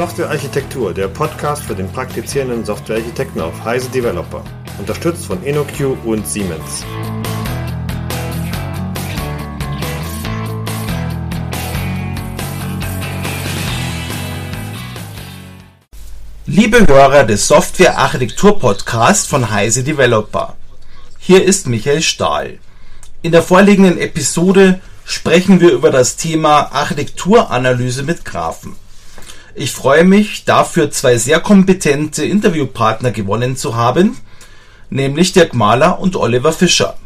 Softwarearchitektur, der Podcast für den praktizierenden Softwarearchitekten auf Heise Developer. Unterstützt von InnoQ und Siemens. Liebe Hörer des Software-Architektur-Podcasts von Heise Developer. Hier ist Michael Stahl. In der vorliegenden Episode sprechen wir über das Thema Architekturanalyse mit Graphen. Ich freue mich, dafür zwei sehr kompetente Interviewpartner gewonnen zu haben, nämlich Dirk Mahler und Oliver Fischer.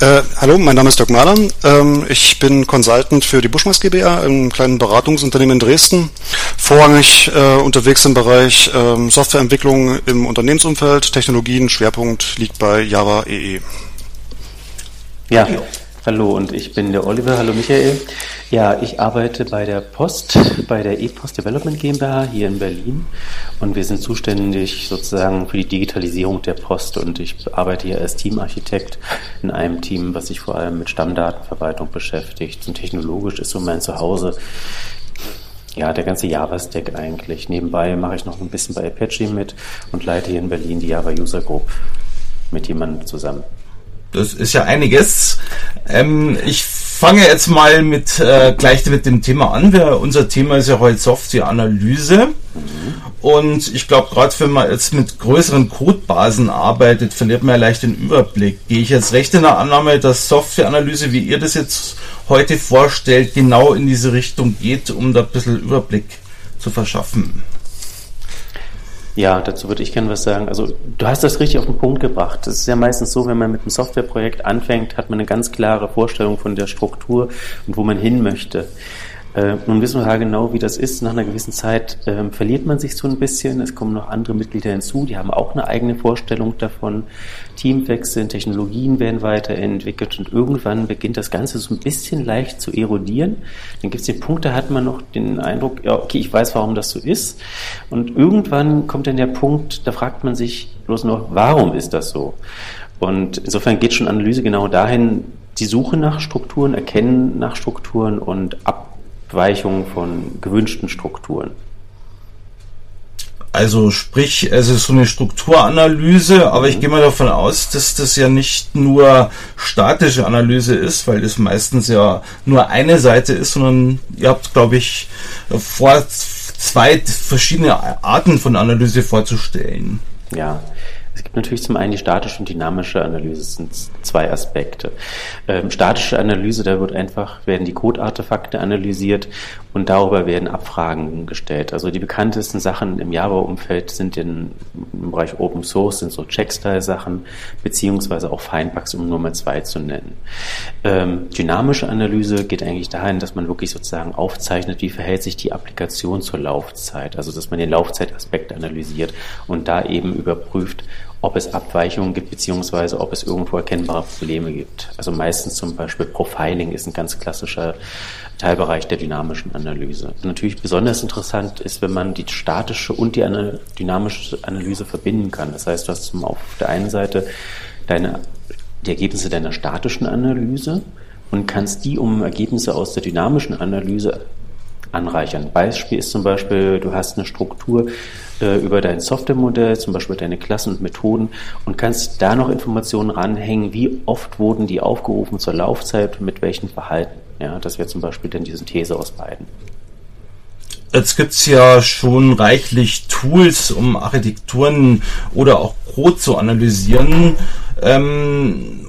Äh, hallo, mein Name ist Dirk Mahler. Ähm, ich bin Consultant für die Buschmeiß GbR, einem kleinen Beratungsunternehmen in Dresden. Vorrangig äh, unterwegs im Bereich äh, Softwareentwicklung im Unternehmensumfeld. Technologien, Schwerpunkt liegt bei Java EE. Ja, Hallo und ich bin der Oliver. Hallo Michael. Ja, ich arbeite bei der Post, bei der E-Post Development GmbH hier in Berlin und wir sind zuständig sozusagen für die Digitalisierung der Post und ich arbeite hier als Teamarchitekt in einem Team, was sich vor allem mit Stammdatenverwaltung beschäftigt und technologisch ist so mein Zuhause. Ja, der ganze Java-Stack eigentlich. Nebenbei mache ich noch ein bisschen bei Apache mit und leite hier in Berlin die Java User Group mit jemandem zusammen. Das ist ja einiges. Ähm, ich fange jetzt mal mit äh, gleich mit dem Thema an. Wir, unser Thema ist ja heute Softwareanalyse. Und ich glaube, gerade wenn man jetzt mit größeren Codebasen arbeitet, verliert man ja leicht den Überblick. Gehe ich jetzt recht in der Annahme, dass Softwareanalyse, wie ihr das jetzt heute vorstellt, genau in diese Richtung geht, um da ein bisschen Überblick zu verschaffen? Ja, dazu würde ich gerne was sagen. Also du hast das richtig auf den Punkt gebracht. Es ist ja meistens so, wenn man mit einem Softwareprojekt anfängt, hat man eine ganz klare Vorstellung von der Struktur und wo man hin möchte. Äh, nun wissen wir ja genau, wie das ist. Nach einer gewissen Zeit äh, verliert man sich so ein bisschen. Es kommen noch andere Mitglieder hinzu, die haben auch eine eigene Vorstellung davon. Teamwechseln, Technologien werden weiterentwickelt und irgendwann beginnt das Ganze so ein bisschen leicht zu erodieren. Dann gibt es den Punkt, da hat man noch den Eindruck, ja, okay, ich weiß, warum das so ist. Und irgendwann kommt dann der Punkt, da fragt man sich bloß nur, warum ist das so? Und insofern geht schon Analyse genau dahin, die Suche nach Strukturen, Erkennen nach Strukturen und ab Abweichung von gewünschten Strukturen. Also sprich, es ist so eine Strukturanalyse, aber ich gehe mal davon aus, dass das ja nicht nur statische Analyse ist, weil das meistens ja nur eine Seite ist, sondern ihr habt, glaube ich, vor zwei verschiedene Arten von Analyse vorzustellen. Ja, es gibt natürlich zum einen die statische und dynamische Analyse. Das sind zwei Aspekte. Ähm, statische Analyse, da wird einfach, werden die Code-Artefakte analysiert und darüber werden Abfragen gestellt. Also die bekanntesten Sachen im Java-Umfeld sind in, im Bereich Open Source, sind so Checkstyle-Sachen, beziehungsweise auch Findbugs, um nur mal zwei zu nennen. Ähm, dynamische Analyse geht eigentlich dahin, dass man wirklich sozusagen aufzeichnet, wie verhält sich die Applikation zur Laufzeit. Also dass man den Laufzeitaspekt analysiert und da eben überprüft, ob es Abweichungen gibt, beziehungsweise ob es irgendwo erkennbare Probleme gibt. Also meistens zum Beispiel Profiling ist ein ganz klassischer Teilbereich der dynamischen Analyse. Natürlich besonders interessant ist, wenn man die statische und die dynamische Analyse verbinden kann. Das heißt, du hast auf der einen Seite deine, die Ergebnisse deiner statischen Analyse und kannst die um Ergebnisse aus der dynamischen Analyse anreichern. Beispiel ist zum Beispiel, du hast eine Struktur äh, über dein Softwaremodell, zum Beispiel deine Klassen und Methoden und kannst da noch Informationen ranhängen, wie oft wurden die aufgerufen zur Laufzeit mit welchen Verhalten. Ja, das wäre zum Beispiel dann die Synthese aus beiden. Jetzt gibt's ja schon reichlich Tools, um Architekturen oder auch Code zu analysieren. Ähm,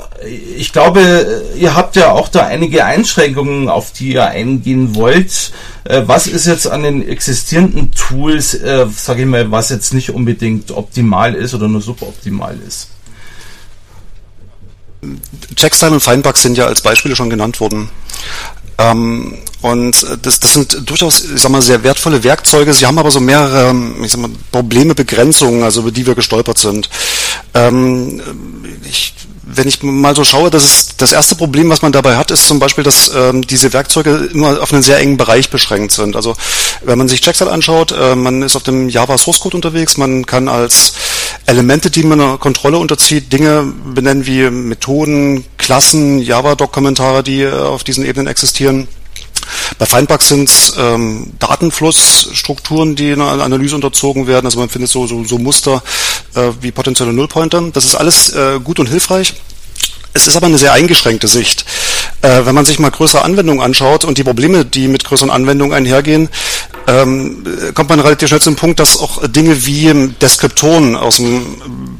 ich glaube, ihr habt ja auch da einige Einschränkungen, auf die ihr eingehen wollt. Äh, was ist jetzt an den existierenden Tools, äh, sage ich mal, was jetzt nicht unbedingt optimal ist oder nur suboptimal ist? Checkstyle und Findbugs sind ja als Beispiele schon genannt worden. Ähm, und das, das sind durchaus, ich sag mal, sehr wertvolle Werkzeuge. Sie haben aber so mehrere, ich sag mal, Probleme, Begrenzungen, also über die wir gestolpert sind. Ähm, ich wenn ich mal so schaue, das ist das erste Problem, was man dabei hat, ist zum Beispiel, dass ähm, diese Werkzeuge immer auf einen sehr engen Bereich beschränkt sind. Also wenn man sich Checkstyle anschaut, äh, man ist auf dem Java Source Code unterwegs, man kann als Elemente, die man einer Kontrolle unterzieht, Dinge benennen wie Methoden, Klassen, Java-Doc-Kommentare, die äh, auf diesen Ebenen existieren. Bei Findbugs sind es ähm, Datenflussstrukturen, die einer Analyse unterzogen werden. Also man findet so, so, so Muster äh, wie potenzielle Nullpointer. Das ist alles äh, gut und hilfreich. Es ist aber eine sehr eingeschränkte Sicht. Äh, wenn man sich mal größere Anwendungen anschaut und die Probleme, die mit größeren Anwendungen einhergehen, ähm, kommt man relativ schnell zum Punkt, dass auch Dinge wie Deskriptoren aus dem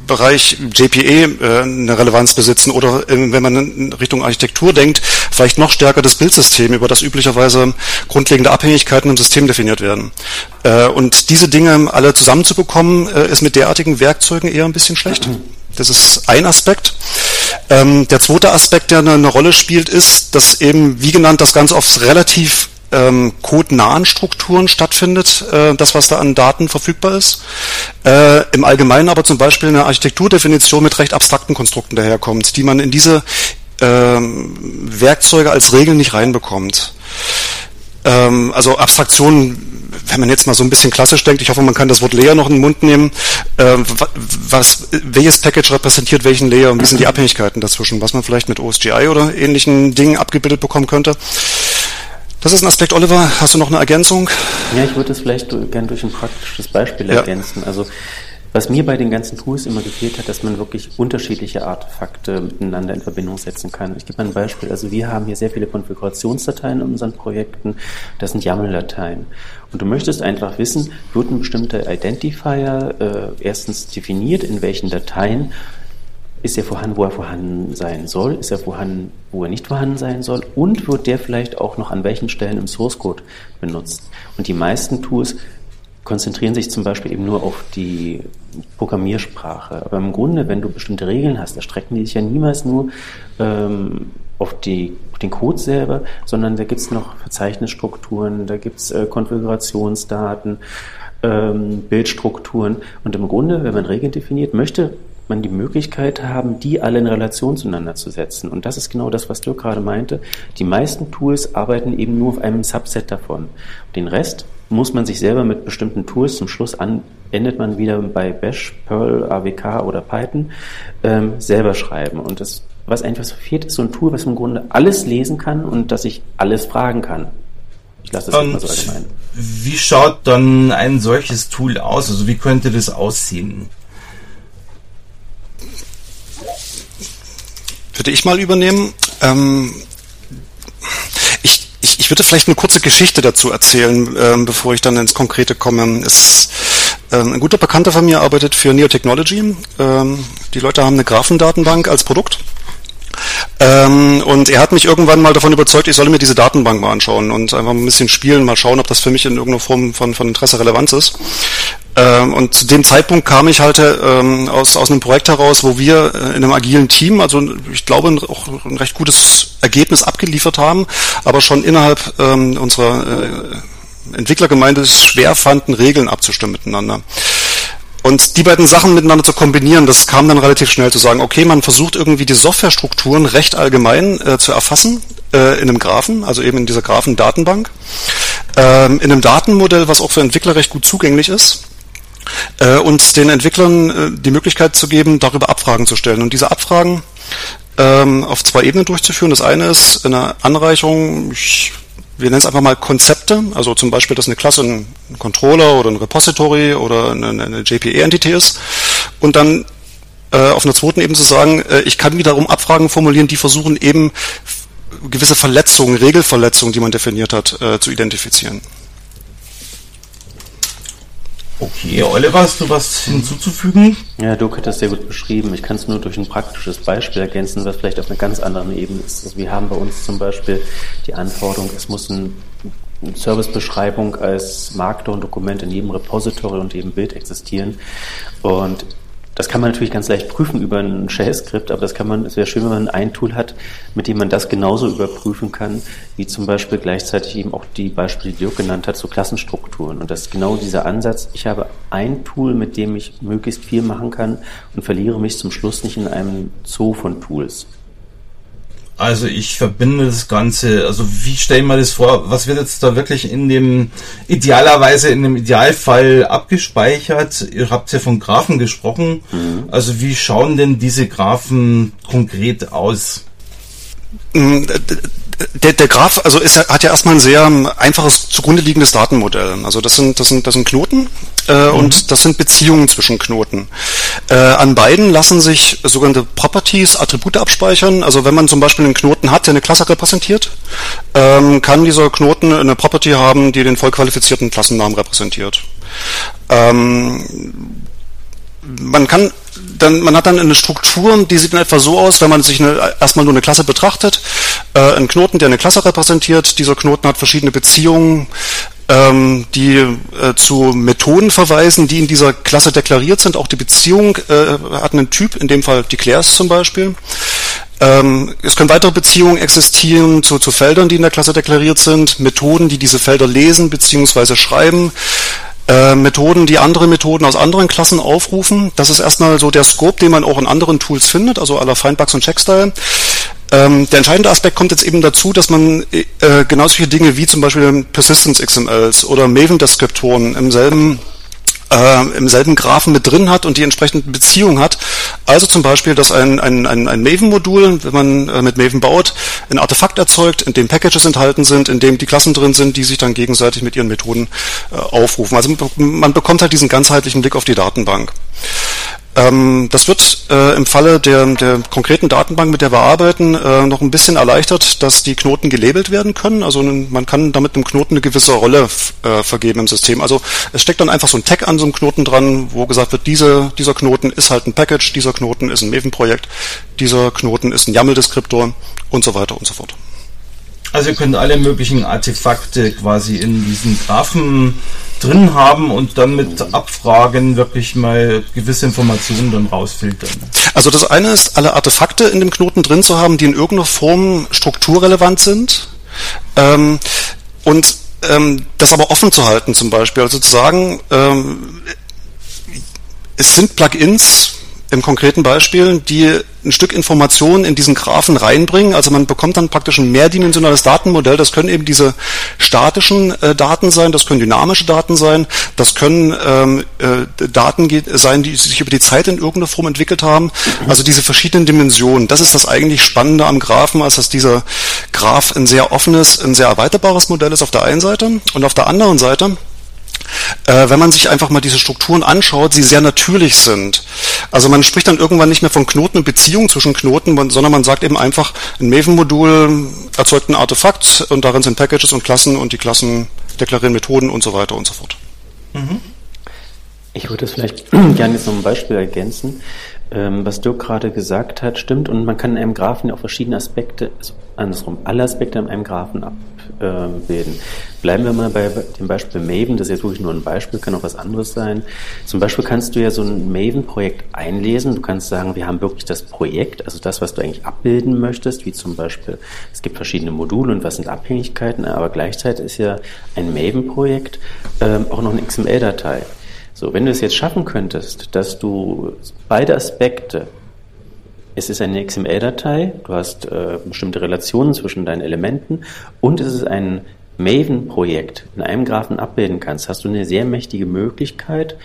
Bereich JPE äh, eine Relevanz besitzen oder äh, wenn man in Richtung Architektur denkt, vielleicht noch stärker das Bildsystem, über das üblicherweise grundlegende Abhängigkeiten im System definiert werden. Äh, und diese Dinge alle zusammenzubekommen, äh, ist mit derartigen Werkzeugen eher ein bisschen schlecht. Das ist ein Aspekt. Ähm, der zweite Aspekt, der eine, eine, Rolle spielt, ist, dass eben, wie genannt, das Ganze auf relativ ähm, codenahen Strukturen stattfindet, äh, das, was da an Daten verfügbar ist. Äh, Im Allgemeinen aber zum Beispiel eine Architekturdefinition mit recht abstrakten Konstrukten daherkommt, die man in diese ähm, Werkzeuge als Regeln nicht reinbekommt. Ähm, also Abstraktionen, wenn man jetzt mal so ein bisschen klassisch denkt, ich hoffe, man kann das Wort Layer noch in den Mund nehmen, äh, was, welches Package repräsentiert welchen Layer und wie sind die Abhängigkeiten dazwischen, was man vielleicht mit OSGI oder ähnlichen Dingen abgebildet bekommen könnte. Das ist ein Aspekt, Oliver. Hast du noch eine Ergänzung? Ja, ich würde es vielleicht gerne durch ein praktisches Beispiel ergänzen. Also was mir bei den ganzen Tools immer gefehlt hat, dass man wirklich unterschiedliche Artefakte miteinander in Verbindung setzen kann. Ich gebe mal ein Beispiel. Also wir haben hier sehr viele Konfigurationsdateien in unseren Projekten. Das sind YAML-Dateien. Und du möchtest einfach wissen, wird ein bestimmter Identifier äh, erstens definiert, in welchen Dateien ist er vorhanden, wo er vorhanden sein soll? Ist er vorhanden, wo er nicht vorhanden sein soll? Und wird der vielleicht auch noch an welchen Stellen im Source Code benutzt? Und die meisten Tools konzentrieren sich zum Beispiel eben nur auf die Programmiersprache. Aber im Grunde, wenn du bestimmte Regeln hast, erstrecken die sich ja niemals nur ähm, auf, die, auf den Code selber, sondern da gibt es noch Verzeichnisstrukturen, da gibt es äh, Konfigurationsdaten, ähm, Bildstrukturen. Und im Grunde, wenn man Regeln definiert, möchte man die Möglichkeit haben, die alle in Relation zueinander zu setzen. Und das ist genau das, was Dirk gerade meinte. Die meisten Tools arbeiten eben nur auf einem Subset davon. Den Rest muss man sich selber mit bestimmten Tools zum Schluss an, endet man wieder bei Bash, Perl, AWK oder Python, ähm, selber schreiben. Und das, was einfach so fehlt, ist so ein Tool, was im Grunde alles lesen kann und dass ich alles fragen kann. Ich lasse das mal so allgemein. Wie schaut dann ein solches Tool aus? Also wie könnte das aussehen? Würde ich mal übernehmen. Ähm, ich würde vielleicht eine kurze Geschichte dazu erzählen, ähm, bevor ich dann ins Konkrete komme. Es, ähm, ein guter Bekannter von mir arbeitet für Neotechnology. Ähm, die Leute haben eine Graphendatenbank als Produkt. Ähm, und er hat mich irgendwann mal davon überzeugt, ich solle mir diese Datenbank mal anschauen und einfach ein bisschen spielen, mal schauen, ob das für mich in irgendeiner Form von, von Interesse relevant ist. Ähm, und zu dem Zeitpunkt kam ich halt ähm, aus, aus einem Projekt heraus, wo wir äh, in einem agilen Team, also ich glaube auch ein recht gutes Ergebnis abgeliefert haben, aber schon innerhalb ähm, unserer äh, Entwicklergemeinde es schwer fanden, Regeln abzustimmen miteinander. Und die beiden Sachen miteinander zu kombinieren, das kam dann relativ schnell zu sagen, okay, man versucht irgendwie die Softwarestrukturen recht allgemein äh, zu erfassen äh, in einem Graphen, also eben in dieser Graphendatenbank, ähm, in einem Datenmodell, was auch für Entwickler recht gut zugänglich ist äh, und den Entwicklern äh, die Möglichkeit zu geben, darüber Abfragen zu stellen. Und diese Abfragen ähm, auf zwei Ebenen durchzuführen. Das eine ist eine Anreicherung, ich, wir nennen es einfach mal Konzepte, also zum Beispiel, dass eine Klasse ein Controller oder ein Repository oder eine, eine JPE-Entität ist. Und dann äh, auf einer zweiten Ebene zu sagen, äh, ich kann wiederum Abfragen formulieren, die versuchen eben gewisse Verletzungen, Regelverletzungen, die man definiert hat, äh, zu identifizieren. Okay, Oliver, hast du was hinzuzufügen? Ja, Dirk hat das sehr gut beschrieben. Ich kann es nur durch ein praktisches Beispiel ergänzen, was vielleicht auf einer ganz anderen Ebene ist. Also wir haben bei uns zum Beispiel die Anforderung, es muss ein Servicebeschreibung als Markdown-Dokument in jedem Repository und jedem Bild existieren. Und das kann man natürlich ganz leicht prüfen über ein Shell-Skript, aber das kann man, es wäre schön, wenn man ein Tool hat, mit dem man das genauso überprüfen kann, wie zum Beispiel gleichzeitig eben auch die Beispiele, die Dirk genannt hat, zu Klassenstrukturen. Und das ist genau dieser Ansatz. Ich habe ein Tool, mit dem ich möglichst viel machen kann und verliere mich zum Schluss nicht in einem Zoo von Tools. Also ich verbinde das Ganze, also wie stellen wir das vor, was wird jetzt da wirklich in dem, idealerweise in dem Idealfall abgespeichert? Ihr habt ja von Graphen gesprochen. Mhm. Also wie schauen denn diese Graphen konkret aus? Der, der Graph also ist, hat ja erstmal ein sehr einfaches zugrunde liegendes Datenmodell. Also das sind, das sind, das sind Knoten äh, mhm. und das sind Beziehungen zwischen Knoten. Äh, an beiden lassen sich sogenannte Properties, Attribute abspeichern. Also wenn man zum Beispiel einen Knoten hat, der eine Klasse repräsentiert, ähm, kann dieser Knoten eine Property haben, die den vollqualifizierten Klassennamen repräsentiert. Ähm, man kann dann, man hat dann eine Struktur, die sieht in etwa so aus, wenn man sich eine, erstmal nur eine Klasse betrachtet, äh, ein Knoten, der eine Klasse repräsentiert. Dieser Knoten hat verschiedene Beziehungen, ähm, die äh, zu Methoden verweisen, die in dieser Klasse deklariert sind. Auch die Beziehung äh, hat einen Typ, in dem Fall Declares zum Beispiel. Ähm, es können weitere Beziehungen existieren zu, zu Feldern, die in der Klasse deklariert sind, Methoden, die diese Felder lesen bzw. schreiben. Äh, Methoden, die andere Methoden aus anderen Klassen aufrufen. Das ist erstmal so der Scope, den man auch in anderen Tools findet, also aller Findbugs und Checkstyle. Ähm, der entscheidende Aspekt kommt jetzt eben dazu, dass man äh, genau solche Dinge wie zum Beispiel Persistence XMLs oder Maven-Deskriptoren im selben äh, im selben Graphen mit drin hat und die entsprechenden Beziehungen hat. Also zum Beispiel, dass ein, ein, ein, ein Maven-Modul, wenn man äh, mit Maven baut, ein Artefakt erzeugt, in dem Packages enthalten sind, in dem die Klassen drin sind, die sich dann gegenseitig mit ihren Methoden äh, aufrufen. Also man bekommt halt diesen ganzheitlichen Blick auf die Datenbank. Ähm, das wird äh, im Falle der, der konkreten Datenbank, mit der wir arbeiten, äh, noch ein bisschen erleichtert, dass die Knoten gelabelt werden können. Also man kann damit einem Knoten eine gewisse Rolle äh, vergeben im System. Also es steckt dann einfach so ein Tag an so einem Knoten dran, wo gesagt wird, diese, dieser Knoten ist halt ein Package, dieser Knoten ist ein Maven-Projekt, dieser Knoten ist ein YAML-Deskriptor und so weiter und so fort. Also ihr könnt alle möglichen Artefakte quasi in diesen Graphen drin haben und dann mit Abfragen wirklich mal gewisse Informationen dann rausfiltern. Also das eine ist, alle Artefakte in dem Knoten drin zu haben, die in irgendeiner Form strukturrelevant sind. Ähm, und ähm, das aber offen zu halten zum Beispiel. Also zu sagen, ähm, es sind Plugins, im konkreten Beispiel, die ein Stück Informationen in diesen Graphen reinbringen. Also man bekommt dann praktisch ein mehrdimensionales Datenmodell. Das können eben diese statischen äh, Daten sein, das können dynamische Daten sein, das können ähm, äh, Daten sein, die sich über die Zeit in irgendeiner Form entwickelt haben. Also diese verschiedenen Dimensionen. Das ist das eigentlich Spannende am Graphen, als dass dieser Graph ein sehr offenes, ein sehr erweiterbares Modell ist auf der einen Seite und auf der anderen Seite wenn man sich einfach mal diese Strukturen anschaut, sie sehr natürlich sind. Also man spricht dann irgendwann nicht mehr von Knoten und Beziehungen zwischen Knoten, sondern man sagt eben einfach, ein Maven-Modul erzeugt ein Artefakt und darin sind Packages und Klassen und die Klassen deklarieren Methoden und so weiter und so fort. Mhm. Ich würde das vielleicht gerne jetzt noch ein Beispiel ergänzen. Ähm, was Dirk gerade gesagt hat, stimmt und man kann in einem Graphen auch verschiedene Aspekte, also andersrum, alle Aspekte in einem Graphen abbilden. Bleiben wir mal bei dem Beispiel Maven, das ist jetzt wirklich nur ein Beispiel, kann auch was anderes sein. Zum Beispiel kannst du ja so ein Maven-Projekt einlesen. Du kannst sagen, wir haben wirklich das Projekt, also das, was du eigentlich abbilden möchtest, wie zum Beispiel, es gibt verschiedene Module und was sind Abhängigkeiten, aber gleichzeitig ist ja ein Maven-Projekt ähm, auch noch eine XML-Datei. So, wenn du es jetzt schaffen könntest, dass du beide Aspekte, es ist eine XML-Datei, du hast äh, bestimmte Relationen zwischen deinen Elementen und es ist ein Maven-Projekt in einem Graphen abbilden kannst, hast du eine sehr mächtige Möglichkeit,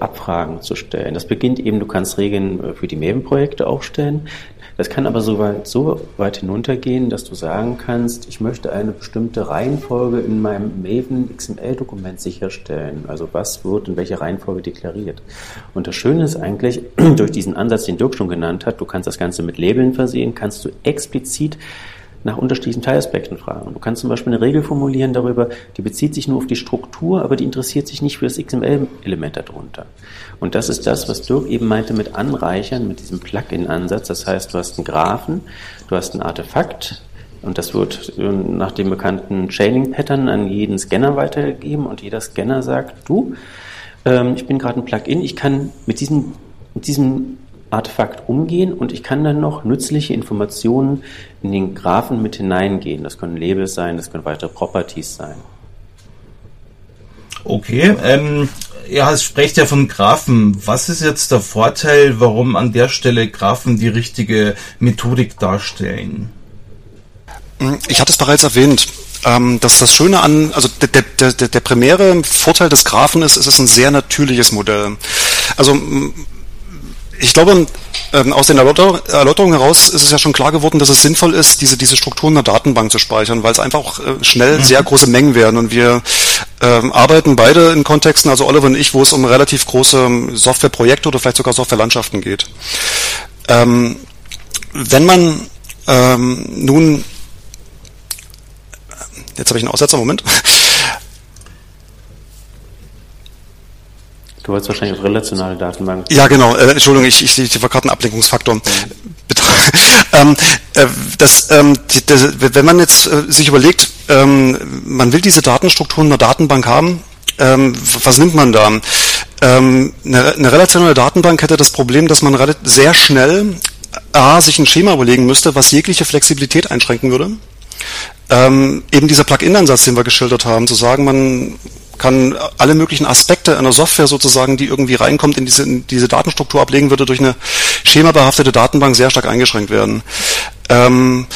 Abfragen zu stellen. Das beginnt eben, du kannst Regeln äh, für die Maven-Projekte aufstellen. Das kann aber so weit, so weit hinuntergehen, dass du sagen kannst, ich möchte eine bestimmte Reihenfolge in meinem Maven XML-Dokument sicherstellen. Also was wird in welcher Reihenfolge deklariert. Und das Schöne ist eigentlich, durch diesen Ansatz, den Dirk schon genannt hat, du kannst das Ganze mit Labeln versehen, kannst du explizit nach unterschiedlichen Teilaspekten fragen. Du kannst zum Beispiel eine Regel formulieren darüber, die bezieht sich nur auf die Struktur, aber die interessiert sich nicht für das XML-Element darunter. Und das ist das, was Dirk eben meinte mit Anreichern, mit diesem Plugin-Ansatz. Das heißt, du hast einen Graphen, du hast ein Artefakt, und das wird nach dem bekannten Chaining-Pattern an jeden Scanner weitergegeben und jeder Scanner sagt, du, ähm, ich bin gerade ein Plugin, ich kann mit diesem, mit diesem Artefakt umgehen und ich kann dann noch nützliche Informationen in den Graphen mit hineingehen. Das können Labels sein, das können weitere Properties sein. Okay, ähm, ja, es spricht ja von Graphen. Was ist jetzt der Vorteil, warum an der Stelle Graphen die richtige Methodik darstellen? Ich hatte es bereits erwähnt. Ähm, dass das Schöne an, also der, der, der, der primäre Vorteil des Graphen ist, es ist ein sehr natürliches Modell. Also ich glaube, ähm, aus den Erläuterungen heraus ist es ja schon klar geworden, dass es sinnvoll ist, diese, diese Strukturen in der Datenbank zu speichern, weil es einfach auch äh, schnell mhm. sehr große Mengen werden. Und wir ähm, arbeiten beide in Kontexten, also Oliver und ich, wo es um relativ große ähm, Softwareprojekte oder vielleicht sogar Softwarelandschaften geht. Ähm, wenn man ähm, nun, jetzt habe ich einen Aussetzer, Moment. Du wolltest wahrscheinlich auf relationale Datenbanken. Ja, genau. Äh, Entschuldigung, ich, ich, ich war gerade ein Ablenkungsfaktor. Mhm. ähm, äh, das, ähm, die, das, wenn man jetzt äh, sich überlegt, ähm, man will diese Datenstrukturen in der Datenbank haben, ähm, was nimmt man da? Ähm, eine, eine, relationale Datenbank hätte das Problem, dass man sehr schnell A, sich ein Schema überlegen müsste, was jegliche Flexibilität einschränken würde. Ähm, eben dieser Plugin-Ansatz, den wir geschildert haben, zu sagen, man kann alle möglichen Aspekte einer Software sozusagen, die irgendwie reinkommt, in diese, in diese Datenstruktur ablegen würde, durch eine schemabehaftete Datenbank sehr stark eingeschränkt werden. Ähm,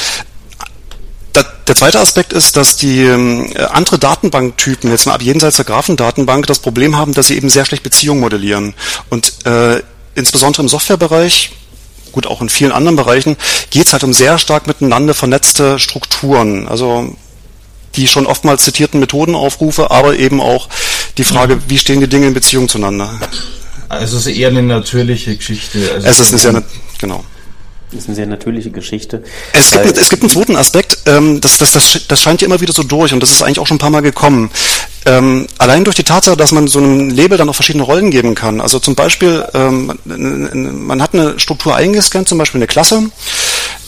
der zweite Aspekt ist, dass die äh, andere Datenbanktypen, jetzt mal ab jenseits der Graphendatenbank, das Problem haben, dass sie eben sehr schlecht Beziehungen modellieren. Und äh, insbesondere im Softwarebereich, gut auch in vielen anderen Bereichen, geht es halt um sehr stark miteinander vernetzte Strukturen. Also die schon oftmals zitierten Methoden aufrufe, aber eben auch die Frage, wie stehen die Dinge in Beziehung zueinander. Also es ist eher eine natürliche Geschichte. Also es ist eine sehr, genau. Das ist eine sehr natürliche Geschichte. Es gibt, es gibt einen zweiten Aspekt, ähm, das, das, das, das scheint ja immer wieder so durch und das ist eigentlich auch schon ein paar Mal gekommen. Ähm, allein durch die Tatsache, dass man so einem Label dann auch verschiedene Rollen geben kann. Also zum Beispiel, ähm, man hat eine Struktur eingescannt, zum Beispiel eine Klasse,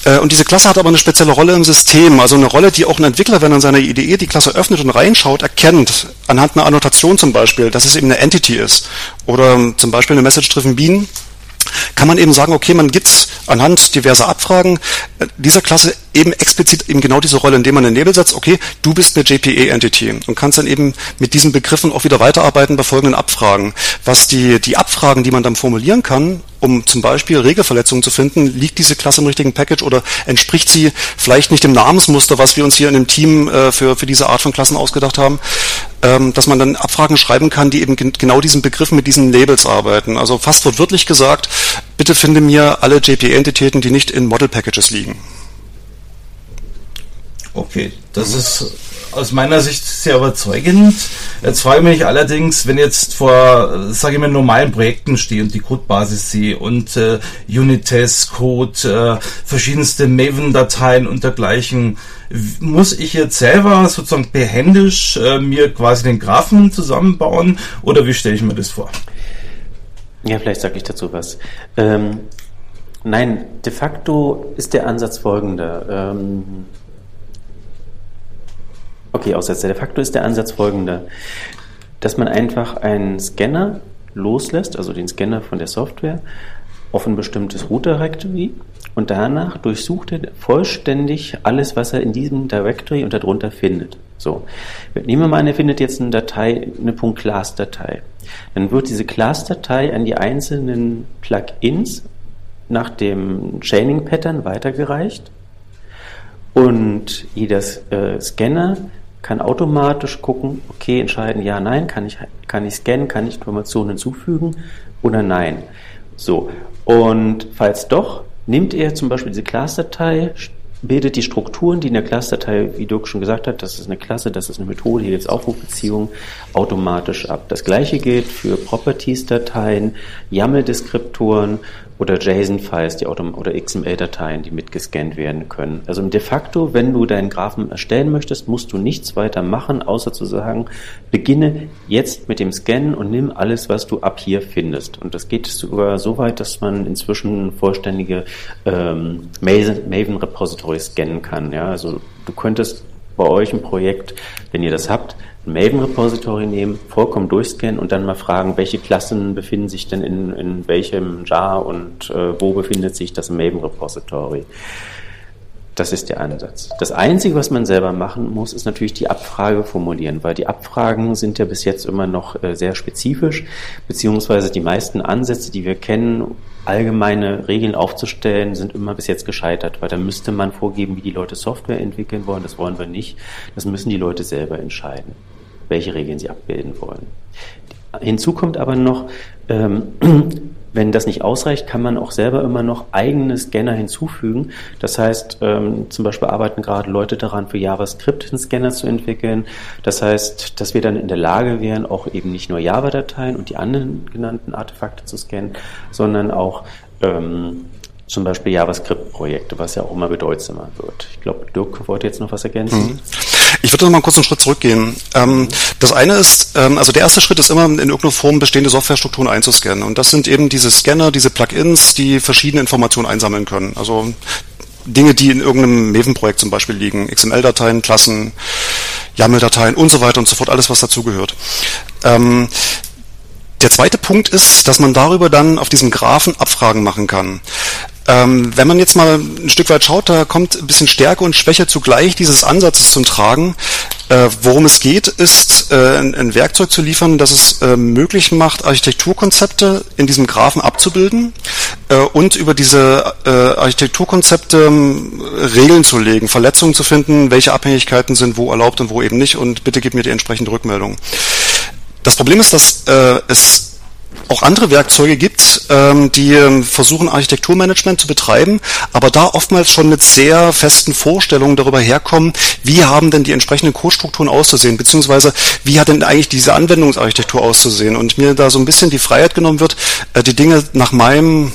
äh, und diese Klasse hat aber eine spezielle Rolle im System, also eine Rolle, die auch ein Entwickler, wenn er in seiner IDE die Klasse öffnet und reinschaut, erkennt, anhand einer Annotation zum Beispiel, dass es eben eine Entity ist. Oder zum Beispiel eine Message-Driven Bean kann man eben sagen, okay, man gibt anhand diverser Abfragen äh, dieser Klasse eben explizit eben genau diese Rolle, indem man den Nebel setzt, okay, du bist eine JPA-Entity und kannst dann eben mit diesen Begriffen auch wieder weiterarbeiten bei folgenden Abfragen. Was die, die Abfragen, die man dann formulieren kann, um zum Beispiel Regelverletzungen zu finden, liegt diese Klasse im richtigen Package oder entspricht sie vielleicht nicht dem Namensmuster, was wir uns hier in dem Team äh, für, für diese Art von Klassen ausgedacht haben, ähm, dass man dann Abfragen schreiben kann, die eben genau diesen Begriffen mit diesen Labels arbeiten. Also fast wortwörtlich gesagt, bitte finde mir alle JPA-Entitäten, die nicht in Model-Packages liegen. Okay, das ist aus meiner Sicht sehr überzeugend. Jetzt frage ich mich allerdings, wenn jetzt vor, sage ich mal, normalen Projekten stehe und die Codebasis sehe und äh, Unit-Test-Code, äh, verschiedenste Maven-Dateien und dergleichen, muss ich jetzt selber sozusagen behändisch äh, mir quasi den Graphen zusammenbauen oder wie stelle ich mir das vor? Ja, vielleicht sage ich dazu was. Ähm, nein, de facto ist der Ansatz folgender. Ähm, Okay, Aussetzer. De facto ist der Ansatz folgender, dass man einfach einen Scanner loslässt, also den Scanner von der Software, auf ein bestimmtes Root Directory und danach durchsucht er vollständig alles, was er in diesem Directory und darunter findet. So, nehmen wir mal an, er findet jetzt eine Datei, eine .class-Datei. Dann wird diese Class-Datei an die einzelnen Plugins nach dem Chaining-Pattern weitergereicht und jeder äh, Scanner kann automatisch gucken, okay, entscheiden, ja, nein, kann ich, kann ich scannen, kann ich Informationen hinzufügen oder nein. So. Und falls doch, nimmt er zum Beispiel diese Class-Datei, bildet die Strukturen, die in der Class-Datei, wie Dirk schon gesagt hat, das ist eine Klasse, das ist eine Methode, hier jetzt Aufrufbeziehung, automatisch ab. Das gleiche gilt für Properties-Dateien, YAML-Deskriptoren oder JSON-Files die Autom oder XML-Dateien, die mitgescannt werden können. Also de facto, wenn du deinen Graphen erstellen möchtest, musst du nichts weiter machen, außer zu sagen, beginne jetzt mit dem Scannen und nimm alles, was du ab hier findest. Und das geht sogar so weit, dass man inzwischen vollständige ähm, Maven-Repositories scannen kann. Ja, also du könntest bei euch ein Projekt, wenn ihr das habt, Maven-Repository nehmen, vollkommen durchscannen und dann mal fragen, welche Klassen befinden sich denn in, in welchem Jar und äh, wo befindet sich das Maven-Repository. Das ist der Ansatz. Das Einzige, was man selber machen muss, ist natürlich die Abfrage formulieren, weil die Abfragen sind ja bis jetzt immer noch äh, sehr spezifisch, beziehungsweise die meisten Ansätze, die wir kennen, allgemeine Regeln aufzustellen, sind immer bis jetzt gescheitert, weil da müsste man vorgeben, wie die Leute Software entwickeln wollen. Das wollen wir nicht. Das müssen die Leute selber entscheiden welche Regeln sie abbilden wollen. Hinzu kommt aber noch, ähm, wenn das nicht ausreicht, kann man auch selber immer noch eigene Scanner hinzufügen. Das heißt, ähm, zum Beispiel arbeiten gerade Leute daran, für JavaScript einen Scanner zu entwickeln. Das heißt, dass wir dann in der Lage wären, auch eben nicht nur Java-Dateien und die anderen genannten Artefakte zu scannen, sondern auch ähm, zum Beispiel JavaScript-Projekte, was ja auch immer bedeutsamer wird. Ich glaube, Dirk wollte jetzt noch was ergänzen. Mhm. Ich würde noch mal kurz einen Schritt zurückgehen. Ähm, das eine ist, ähm, also der erste Schritt ist immer in irgendeiner Form bestehende Softwarestrukturen einzuscannen. Und das sind eben diese Scanner, diese Plugins, die verschiedene Informationen einsammeln können. Also Dinge, die in irgendeinem Maven-Projekt zum Beispiel liegen, XML-Dateien, Klassen, YAML-Dateien und so weiter und so fort, alles was dazugehört. Ähm, der zweite Punkt ist, dass man darüber dann auf diesen Graphen Abfragen machen kann. Ähm, wenn man jetzt mal ein Stück weit schaut, da kommt ein bisschen Stärke und Schwäche zugleich dieses Ansatzes zum Tragen. Äh, worum es geht, ist äh, ein, Werkzeug zu liefern, das es äh, möglich macht, Architekturkonzepte in diesem Graphen abzubilden äh, und über diese äh, Architekturkonzepte ähm, Regeln zu legen, Verletzungen zu finden, welche Abhängigkeiten sind wo erlaubt und wo eben nicht und bitte gib mir die entsprechende Rückmeldung. Das Problem ist, dass äh, es auch andere Werkzeuge gibt, ähm, die ähm, versuchen, Architekturmanagement zu betreiben, aber da oftmals schon mit sehr festen Vorstellungen darüber herkommen, wie haben denn die entsprechenden Codestrukturen auszusehen, beziehungsweise wie hat denn eigentlich diese Anwendungsarchitektur auszusehen und mir da so ein bisschen die Freiheit genommen wird, äh, die Dinge nach meinem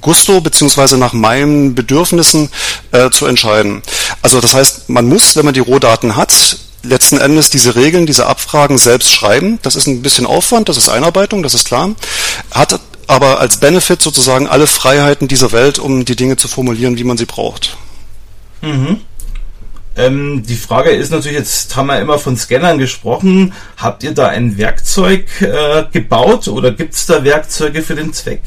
Gusto beziehungsweise nach meinen Bedürfnissen äh, zu entscheiden. Also das heißt, man muss, wenn man die Rohdaten hat, letzten Endes diese Regeln, diese Abfragen selbst schreiben. Das ist ein bisschen Aufwand, das ist Einarbeitung, das ist klar. Hat aber als Benefit sozusagen alle Freiheiten dieser Welt, um die Dinge zu formulieren, wie man sie braucht. Mhm. Ähm, die Frage ist natürlich, jetzt haben wir immer von Scannern gesprochen. Habt ihr da ein Werkzeug äh, gebaut oder gibt es da Werkzeuge für den Zweck?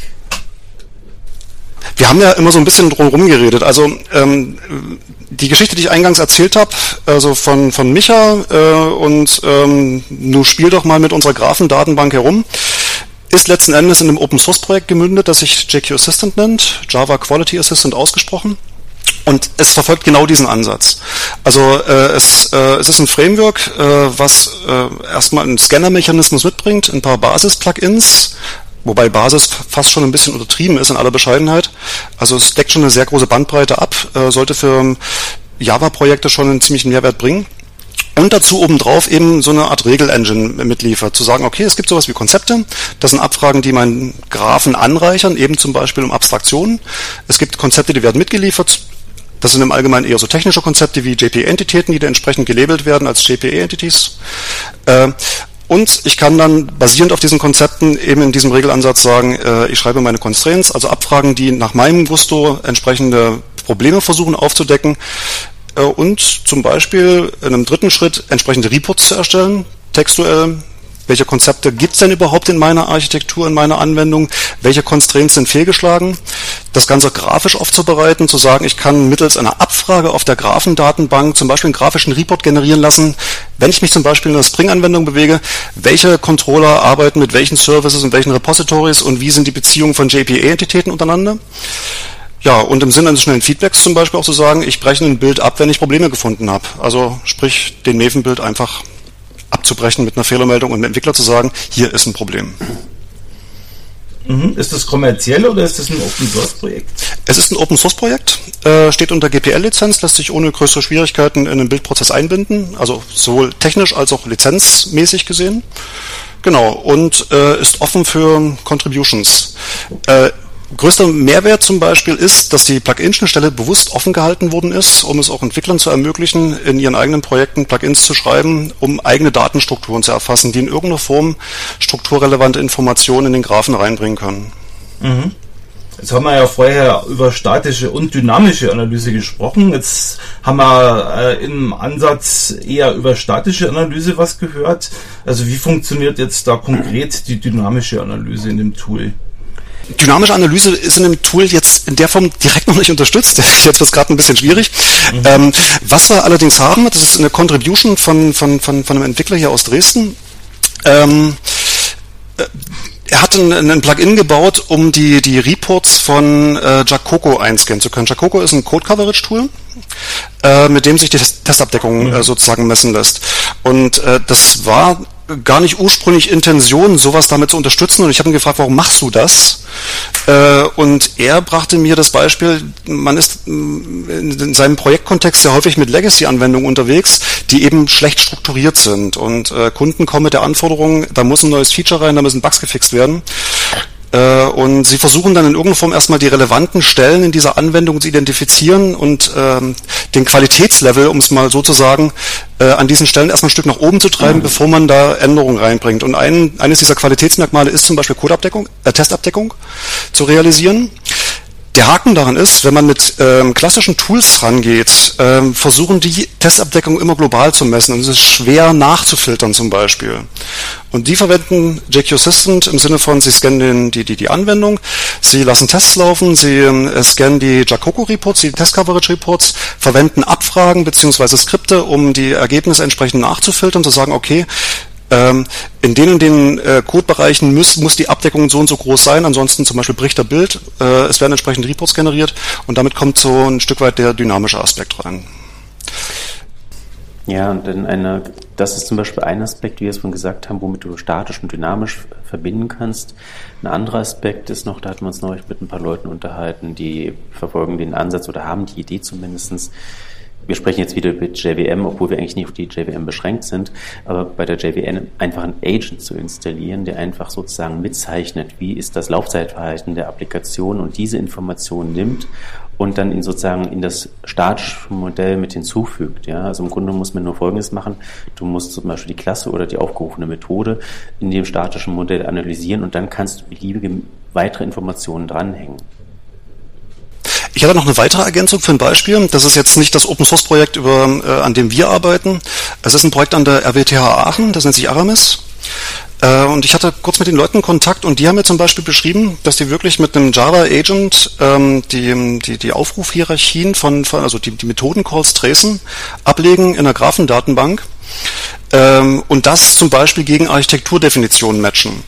Wir haben ja immer so ein bisschen drum geredet. Also ähm, die Geschichte, die ich eingangs erzählt habe, also von, von Micha äh, und ähm, nu spiel doch mal mit unserer Graphendatenbank herum, ist letzten Endes in einem Open Source Projekt gemündet, das sich JQ Assistant nennt, Java Quality Assistant ausgesprochen. Und es verfolgt genau diesen Ansatz. Also äh, es, äh, es ist ein Framework, äh, was äh, erstmal einen Scanner-Mechanismus mitbringt, ein paar Basis-Plugins, wobei Basis fast schon ein bisschen untertrieben ist in aller Bescheidenheit. Also es deckt schon eine sehr große Bandbreite ab, äh, sollte für Java-Projekte schon einen ziemlichen Mehrwert bringen. Und dazu obendrauf eben so eine Art Regel-Engine mitliefert. Zu sagen, okay, es gibt sowas wie Konzepte. Das sind Abfragen, die meinen Graphen anreichern, eben zum Beispiel um Abstraktionen. Es gibt Konzepte, die werden mitgeliefert. Das sind im Allgemeinen eher so technische Konzepte wie JPA-Entitäten, die dann entsprechend gelabelt werden als JPA-Entities. Und ich kann dann basierend auf diesen Konzepten eben in diesem Regelansatz sagen, äh, ich schreibe meine Constraints, also Abfragen, die nach meinem Gusto entsprechende Probleme versuchen aufzudecken äh, und zum Beispiel in einem dritten Schritt entsprechende Reports zu erstellen, textuell welche Konzepte gibt es denn überhaupt in meiner Architektur, in meiner Anwendung? Welche Constraints sind fehlgeschlagen? Das Ganze grafisch aufzubereiten, zu sagen, ich kann mittels einer Abfrage auf der Graphendatenbank zum Beispiel einen grafischen Report generieren lassen, wenn ich mich zum Beispiel in einer Spring-Anwendung bewege, welche Controller arbeiten mit welchen Services und welchen Repositories und wie sind die Beziehungen von JPA-Entitäten untereinander? Ja, und im Sinne eines schnellen Feedbacks zum Beispiel auch zu sagen, ich breche ein Bild ab, wenn ich Probleme gefunden habe. Also sprich, den Maven-Bild einfach abzubrechen mit einer Fehlermeldung und dem Entwickler zu sagen, hier ist ein Problem. Mhm. Ist das kommerziell oder ist das ein Open Source Projekt? Es ist ein Open Source Projekt, äh, steht unter GPL-Lizenz, lässt sich ohne größere Schwierigkeiten in den Bildprozess einbinden, also sowohl technisch als auch lizenzmäßig gesehen. Genau, und äh, ist offen für Contributions. Äh, Größter Mehrwert zum Beispiel ist, dass die Plugin-Schnittstelle bewusst offen gehalten worden ist, um es auch Entwicklern zu ermöglichen, in ihren eigenen Projekten Plugins zu schreiben, um eigene Datenstrukturen zu erfassen, die in irgendeiner Form strukturrelevante Informationen in den Graphen reinbringen können. Mhm. Jetzt haben wir ja vorher über statische und dynamische Analyse gesprochen. Jetzt haben wir äh, im Ansatz eher über statische Analyse was gehört. Also wie funktioniert jetzt da konkret die dynamische Analyse in dem Tool? Dynamische Analyse ist in dem Tool jetzt in der Form direkt noch nicht unterstützt. Jetzt wird es gerade ein bisschen schwierig. Mhm. Ähm, was wir allerdings haben, das ist eine Contribution von, von, von, von einem Entwickler hier aus Dresden. Ähm, äh, er hat ein, ein Plugin gebaut, um die, die Reports von äh, Jacoco einscannen zu können. Jacoco ist ein Code-Coverage-Tool, äh, mit dem sich die Testabdeckung äh, sozusagen messen lässt. Und äh, das war gar nicht ursprünglich Intention, sowas damit zu unterstützen. Und ich habe ihn gefragt, warum machst du das? Äh, und er brachte mir das Beispiel, man ist mm, in seinem Projektkontext sehr häufig mit Legacy-Anwendungen unterwegs, die eben schlecht strukturiert sind. Und äh, Kunden kommen mit der Anforderung, da muss ein neues Feature rein, da müssen Bugs gefixt werden. Äh, und sie versuchen dann in irgendeiner Form erstmal die relevanten Stellen in dieser Anwendung zu identifizieren und ähm, den Qualitätslevel, um es mal so zu sagen, äh, an diesen Stellen erstmal ein Stück nach oben zu treiben, mhm. bevor man da Änderungen reinbringt. Und ein, eines dieser Qualitätsmerkmale ist zum Beispiel Codeabdeckung, äh, Testabdeckung zu realisieren. Der Haken daran ist, wenn man mit ähm, klassischen Tools rangeht, ähm, versuchen die Testabdeckung immer global zu messen und es ist schwer nachzufiltern zum Beispiel. Und die verwenden JQ Assistant im Sinne von, sie scannen die, die, die Anwendung, sie lassen Tests laufen, sie äh, scannen die Jacoco Reports, die Test Coverage Reports, verwenden Abfragen beziehungsweise Skripte, um die Ergebnisse entsprechend nachzufiltern, zu sagen, okay, ähm, in den und den äh, Codebereichen muss, muss die Abdeckung so und so groß sein, ansonsten zum Beispiel bricht der Bild, äh, es werden entsprechend Reports generiert und damit kommt so ein Stück weit der dynamische Aspekt rein. Ja, und in einer, das ist zum Beispiel ein Aspekt, wie wir es vorhin gesagt haben, womit du statisch und dynamisch verbinden kannst. Ein anderer Aspekt ist noch, da hatten wir uns neulich mit ein paar Leuten unterhalten, die verfolgen den Ansatz oder haben die Idee zumindestens wir sprechen jetzt wieder über JVM, obwohl wir eigentlich nicht auf die JVM beschränkt sind, aber bei der JVM einfach einen Agent zu installieren, der einfach sozusagen mitzeichnet, wie ist das Laufzeitverhalten der Applikation und diese Informationen nimmt und dann in sozusagen in das statische Modell mit hinzufügt. Ja, also im Grunde muss man nur Folgendes machen. Du musst zum Beispiel die Klasse oder die aufgerufene Methode in dem statischen Modell analysieren und dann kannst du beliebige weitere Informationen dranhängen. Ich habe noch eine weitere Ergänzung für ein Beispiel. Das ist jetzt nicht das Open Source Projekt, über, äh, an dem wir arbeiten. Es ist ein Projekt an der RWTH Aachen, das nennt sich Aramis. Äh, und ich hatte kurz mit den Leuten Kontakt und die haben mir zum Beispiel beschrieben, dass die wirklich mit einem Java Agent ähm, die, die, die Aufrufhierarchien von, von also die, die Methodencalls tracen, ablegen in einer Graphendatenbank und das zum Beispiel gegen Architekturdefinitionen matchen.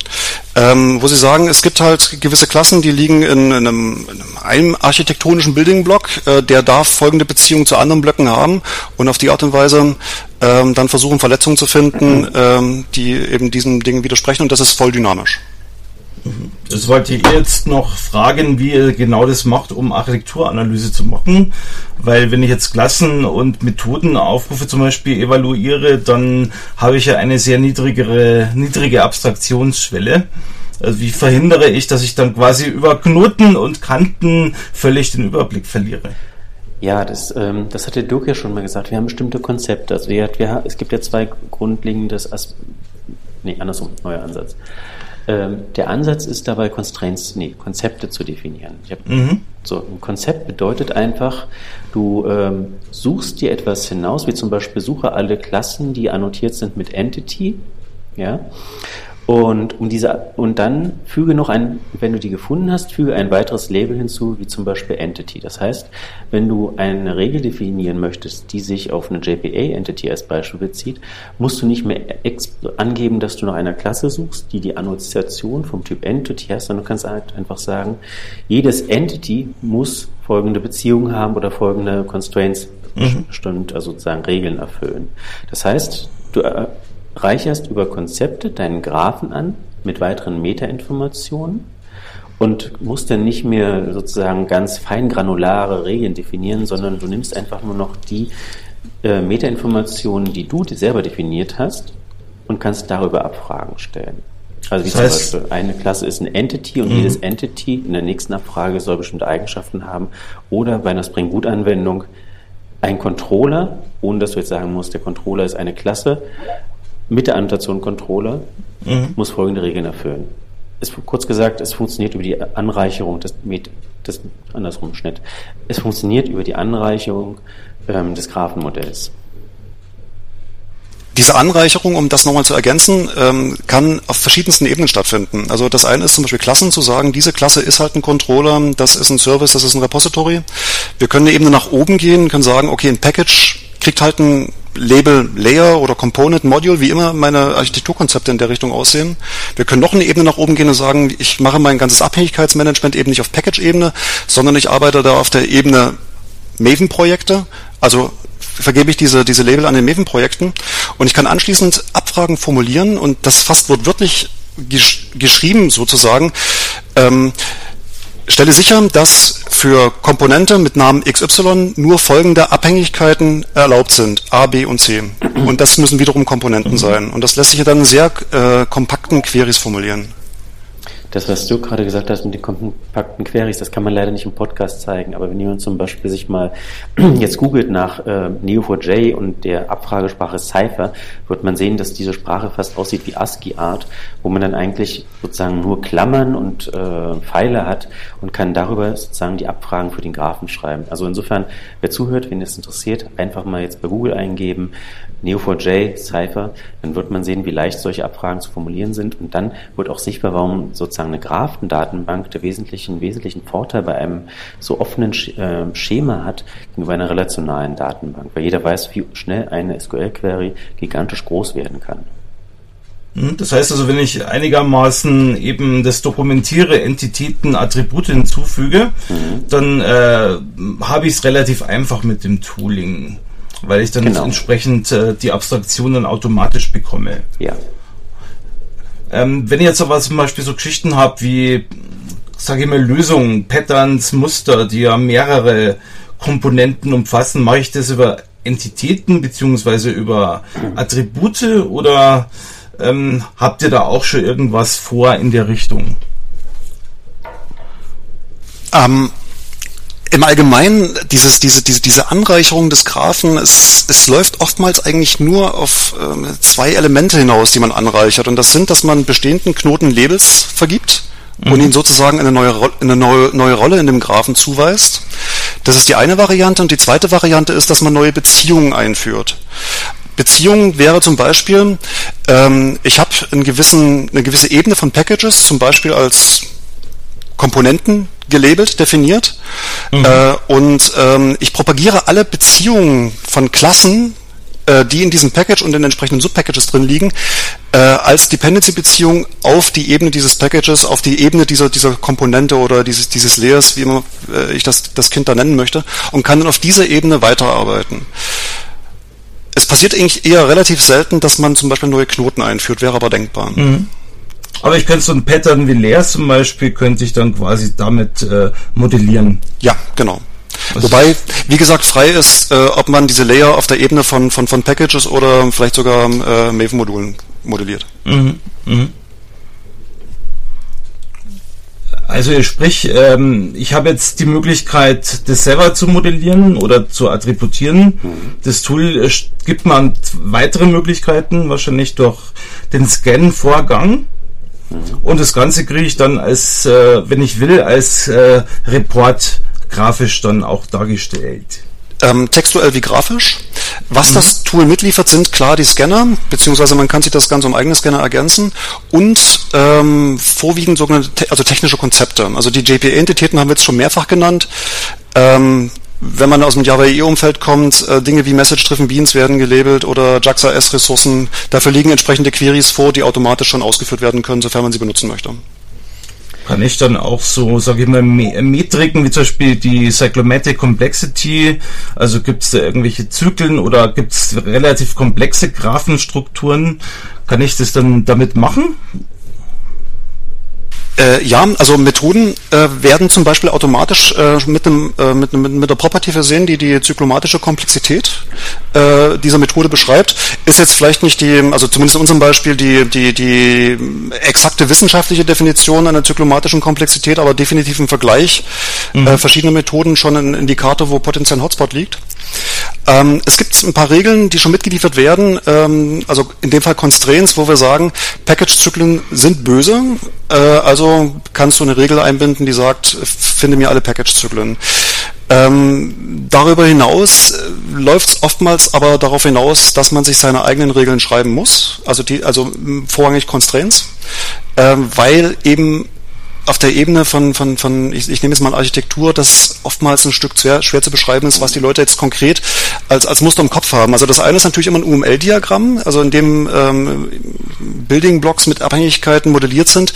Ähm, wo sie sagen, es gibt halt gewisse Klassen, die liegen in, in, einem, in einem, architektonischen Building-Block, äh, der darf folgende Beziehung zu anderen Blöcken haben und auf die Art und Weise ähm, dann versuchen, Verletzungen zu finden, ähm, die eben diesen Dingen widersprechen und das ist voll dynamisch. Das wollte ich jetzt noch fragen, wie ihr genau das macht, um Architekturanalyse zu machen. Weil wenn ich jetzt Klassen und Methodenaufrufe zum Beispiel evaluiere, dann habe ich ja eine sehr niedrigere, niedrige Abstraktionsschwelle. Also wie verhindere ich, dass ich dann quasi über Knoten und Kanten völlig den Überblick verliere? Ja, das, ähm, das hat der Dirk ja schon mal gesagt. Wir haben bestimmte Konzepte. Also wir, wir, es gibt ja zwei grundlegende, nee, andersrum, neuer Ansatz. Ähm, der Ansatz ist dabei, Constraints, nee, Konzepte zu definieren. Hab, mhm. So, ein Konzept bedeutet einfach, du ähm, suchst dir etwas hinaus, wie zum Beispiel suche alle Klassen, die annotiert sind mit Entity, ja, und, um diese, und dann füge noch ein, wenn du die gefunden hast, füge ein weiteres Label hinzu, wie zum Beispiel Entity. Das heißt, wenn du eine Regel definieren möchtest, die sich auf eine JPA-Entity als Beispiel bezieht, musst du nicht mehr angeben, dass du nach einer Klasse suchst, die die Annotation vom Typ Entity hast, sondern du kannst halt einfach sagen, jedes Entity muss folgende Beziehungen haben oder folgende Constraints mhm. bestimmt, also sozusagen Regeln erfüllen. Das heißt, du äh, reicherst über Konzepte deinen Graphen an mit weiteren Metainformationen und musst dann nicht mehr sozusagen ganz feingranulare Regeln definieren, sondern du nimmst einfach nur noch die äh, Metainformationen, die du selber definiert hast und kannst darüber Abfragen stellen. Also wie das heißt, zum Beispiel eine Klasse ist ein Entity und mhm. jedes Entity in der nächsten Abfrage soll bestimmte Eigenschaften haben. Oder bei einer Spring Boot Anwendung ein Controller, ohne dass du jetzt sagen musst, der Controller ist eine Klasse, mit der Annotation Controller mhm. muss folgende Regeln erfüllen. Es, kurz gesagt, es funktioniert über die Anreicherung des, des andersrum Schnitt. Es funktioniert über die Anreicherung ähm, des Graphenmodells. Diese Anreicherung, um das nochmal zu ergänzen, ähm, kann auf verschiedensten Ebenen stattfinden. Also das eine ist zum Beispiel Klassen zu sagen, diese Klasse ist halt ein Controller, das ist ein Service, das ist ein Repository. Wir können eine Ebene nach oben gehen, können sagen, okay, ein Package kriegt halt ein Label Layer oder Component Module, wie immer meine Architekturkonzepte in der Richtung aussehen. Wir können noch eine Ebene nach oben gehen und sagen, ich mache mein ganzes Abhängigkeitsmanagement eben nicht auf Package-Ebene, sondern ich arbeite da auf der Ebene Maven-Projekte, also vergebe ich diese, diese Label an den Maven-Projekten und ich kann anschließend Abfragen formulieren und das fast wortwörtlich gesch geschrieben sozusagen. Ähm, stelle sicher, dass für Komponente mit Namen XY nur folgende Abhängigkeiten erlaubt sind, A, B und C. Und das müssen wiederum Komponenten mhm. sein. Und das lässt sich dann sehr äh, kompakten Queries formulieren. Das, was du gerade gesagt hast mit den kompakten Queries, das kann man leider nicht im Podcast zeigen, aber wenn jemand zum Beispiel sich mal jetzt googelt nach äh, Neo4j und der Abfragesprache Cypher, wird man sehen, dass diese Sprache fast aussieht wie ASCII-Art, wo man dann eigentlich sozusagen nur Klammern und äh, Pfeile hat und kann darüber sozusagen die Abfragen für den Graphen schreiben. Also insofern, wer zuhört, wenn es interessiert, einfach mal jetzt bei Google eingeben, Neo4j Cypher, dann wird man sehen, wie leicht solche Abfragen zu formulieren sind und dann wird auch sichtbar, warum sozusagen eine Graphendatenbank der wesentlichen, wesentlichen Vorteil bei einem so offenen äh, Schema hat gegenüber einer relationalen Datenbank, weil jeder weiß, wie schnell eine SQL-Query gigantisch groß werden kann. Hm, das heißt also, wenn ich einigermaßen eben das dokumentiere, Entitäten, Attribute hinzufüge, mhm. dann äh, habe ich es relativ einfach mit dem Tooling weil ich dann genau. entsprechend äh, die Abstraktionen automatisch bekomme. Ja. Ähm, wenn ich jetzt aber zum Beispiel so Geschichten habe wie, sage ich mal, Lösungen, Patterns, Muster, die ja mehrere Komponenten umfassen, mache ich das über Entitäten beziehungsweise über. Attribute oder ähm, habt ihr da auch schon irgendwas vor in der Richtung? Ähm, im Allgemeinen, dieses, diese, diese, diese Anreicherung des Graphen, es, es läuft oftmals eigentlich nur auf ähm, zwei Elemente hinaus, die man anreichert. Und das sind, dass man bestehenden Knoten Labels vergibt mhm. und ihnen sozusagen eine neue, eine neue, neue Rolle in dem Graphen zuweist. Das ist die eine Variante. Und die zweite Variante ist, dass man neue Beziehungen einführt. Beziehung wäre zum Beispiel, ähm, ich habe einen gewissen, eine gewisse Ebene von Packages, zum Beispiel als Komponenten gelabelt, definiert. Mhm. Äh, und ähm, ich propagiere alle Beziehungen von Klassen, äh, die in diesem Package und in entsprechenden Subpackages drin liegen, äh, als Dependency-Beziehung auf die Ebene dieses Packages, auf die Ebene dieser, dieser Komponente oder dieses, dieses Layers, wie immer äh, ich das, das Kind da nennen möchte, und kann dann auf dieser Ebene weiterarbeiten. Es passiert eigentlich eher relativ selten, dass man zum Beispiel neue Knoten einführt, wäre aber denkbar. Mhm. Aber ich könnte so ein Pattern wie Layers zum Beispiel, könnte ich dann quasi damit äh, modellieren. Ja, genau. Was Wobei, wie gesagt, frei ist, äh, ob man diese Layer auf der Ebene von, von, von Packages oder vielleicht sogar äh, Maven-Modulen modelliert. Mhm. Mhm. Also sprich, ähm, ich habe jetzt die Möglichkeit, das selber zu modellieren oder zu attributieren. Mhm. Das Tool äh, gibt man weitere Möglichkeiten, wahrscheinlich durch den Scan-Vorgang. Und das Ganze kriege ich dann als, äh, wenn ich will, als äh, Report grafisch dann auch dargestellt. Ähm, textuell wie grafisch. Was mhm. das Tool mitliefert, sind klar die Scanner, beziehungsweise man kann sich das Ganze um eigene Scanner ergänzen und ähm, vorwiegend sogenannte, te also technische Konzepte. Also die JPA-Entitäten haben wir jetzt schon mehrfach genannt. Ähm, wenn man aus dem Java EE-Umfeld kommt, äh, Dinge wie Message-Driven Beans werden gelabelt oder JAX-AS-Ressourcen. Dafür liegen entsprechende Queries vor, die automatisch schon ausgeführt werden können, sofern man sie benutzen möchte. Kann ich dann auch so, sage ich mal, Metriken wie zum Beispiel die Cyclomatic Complexity, also gibt es da irgendwelche Zyklen oder gibt es relativ komplexe Graphenstrukturen, kann ich das dann damit machen? Äh, ja, also Methoden äh, werden zum Beispiel automatisch äh, mit, einem, äh, mit, mit, mit der Property versehen, die die zyklomatische Komplexität äh, dieser Methode beschreibt. Ist jetzt vielleicht nicht die, also zumindest in unserem Beispiel, die, die, die exakte wissenschaftliche Definition einer zyklomatischen Komplexität, aber definitiv im Vergleich mhm. äh, verschiedener Methoden schon ein Indikator, wo potenziell ein Hotspot liegt. Ähm, es gibt ein paar Regeln, die schon mitgeliefert werden, ähm, also in dem Fall Constraints, wo wir sagen, Package-Zyklen sind böse, äh, also kannst du eine Regel einbinden, die sagt, finde mir alle Package-Zyklen. Ähm, darüber hinaus äh, läuft es oftmals aber darauf hinaus, dass man sich seine eigenen Regeln schreiben muss, also die, also vorrangig Constraints, äh, weil eben auf der Ebene von, von, von ich, ich nehme jetzt mal Architektur, das oftmals ein Stück schwer, schwer zu beschreiben ist, was die Leute jetzt konkret als, als Muster im Kopf haben. Also das eine ist natürlich immer ein UML-Diagramm, also in dem ähm, Building-Blocks mit Abhängigkeiten modelliert sind.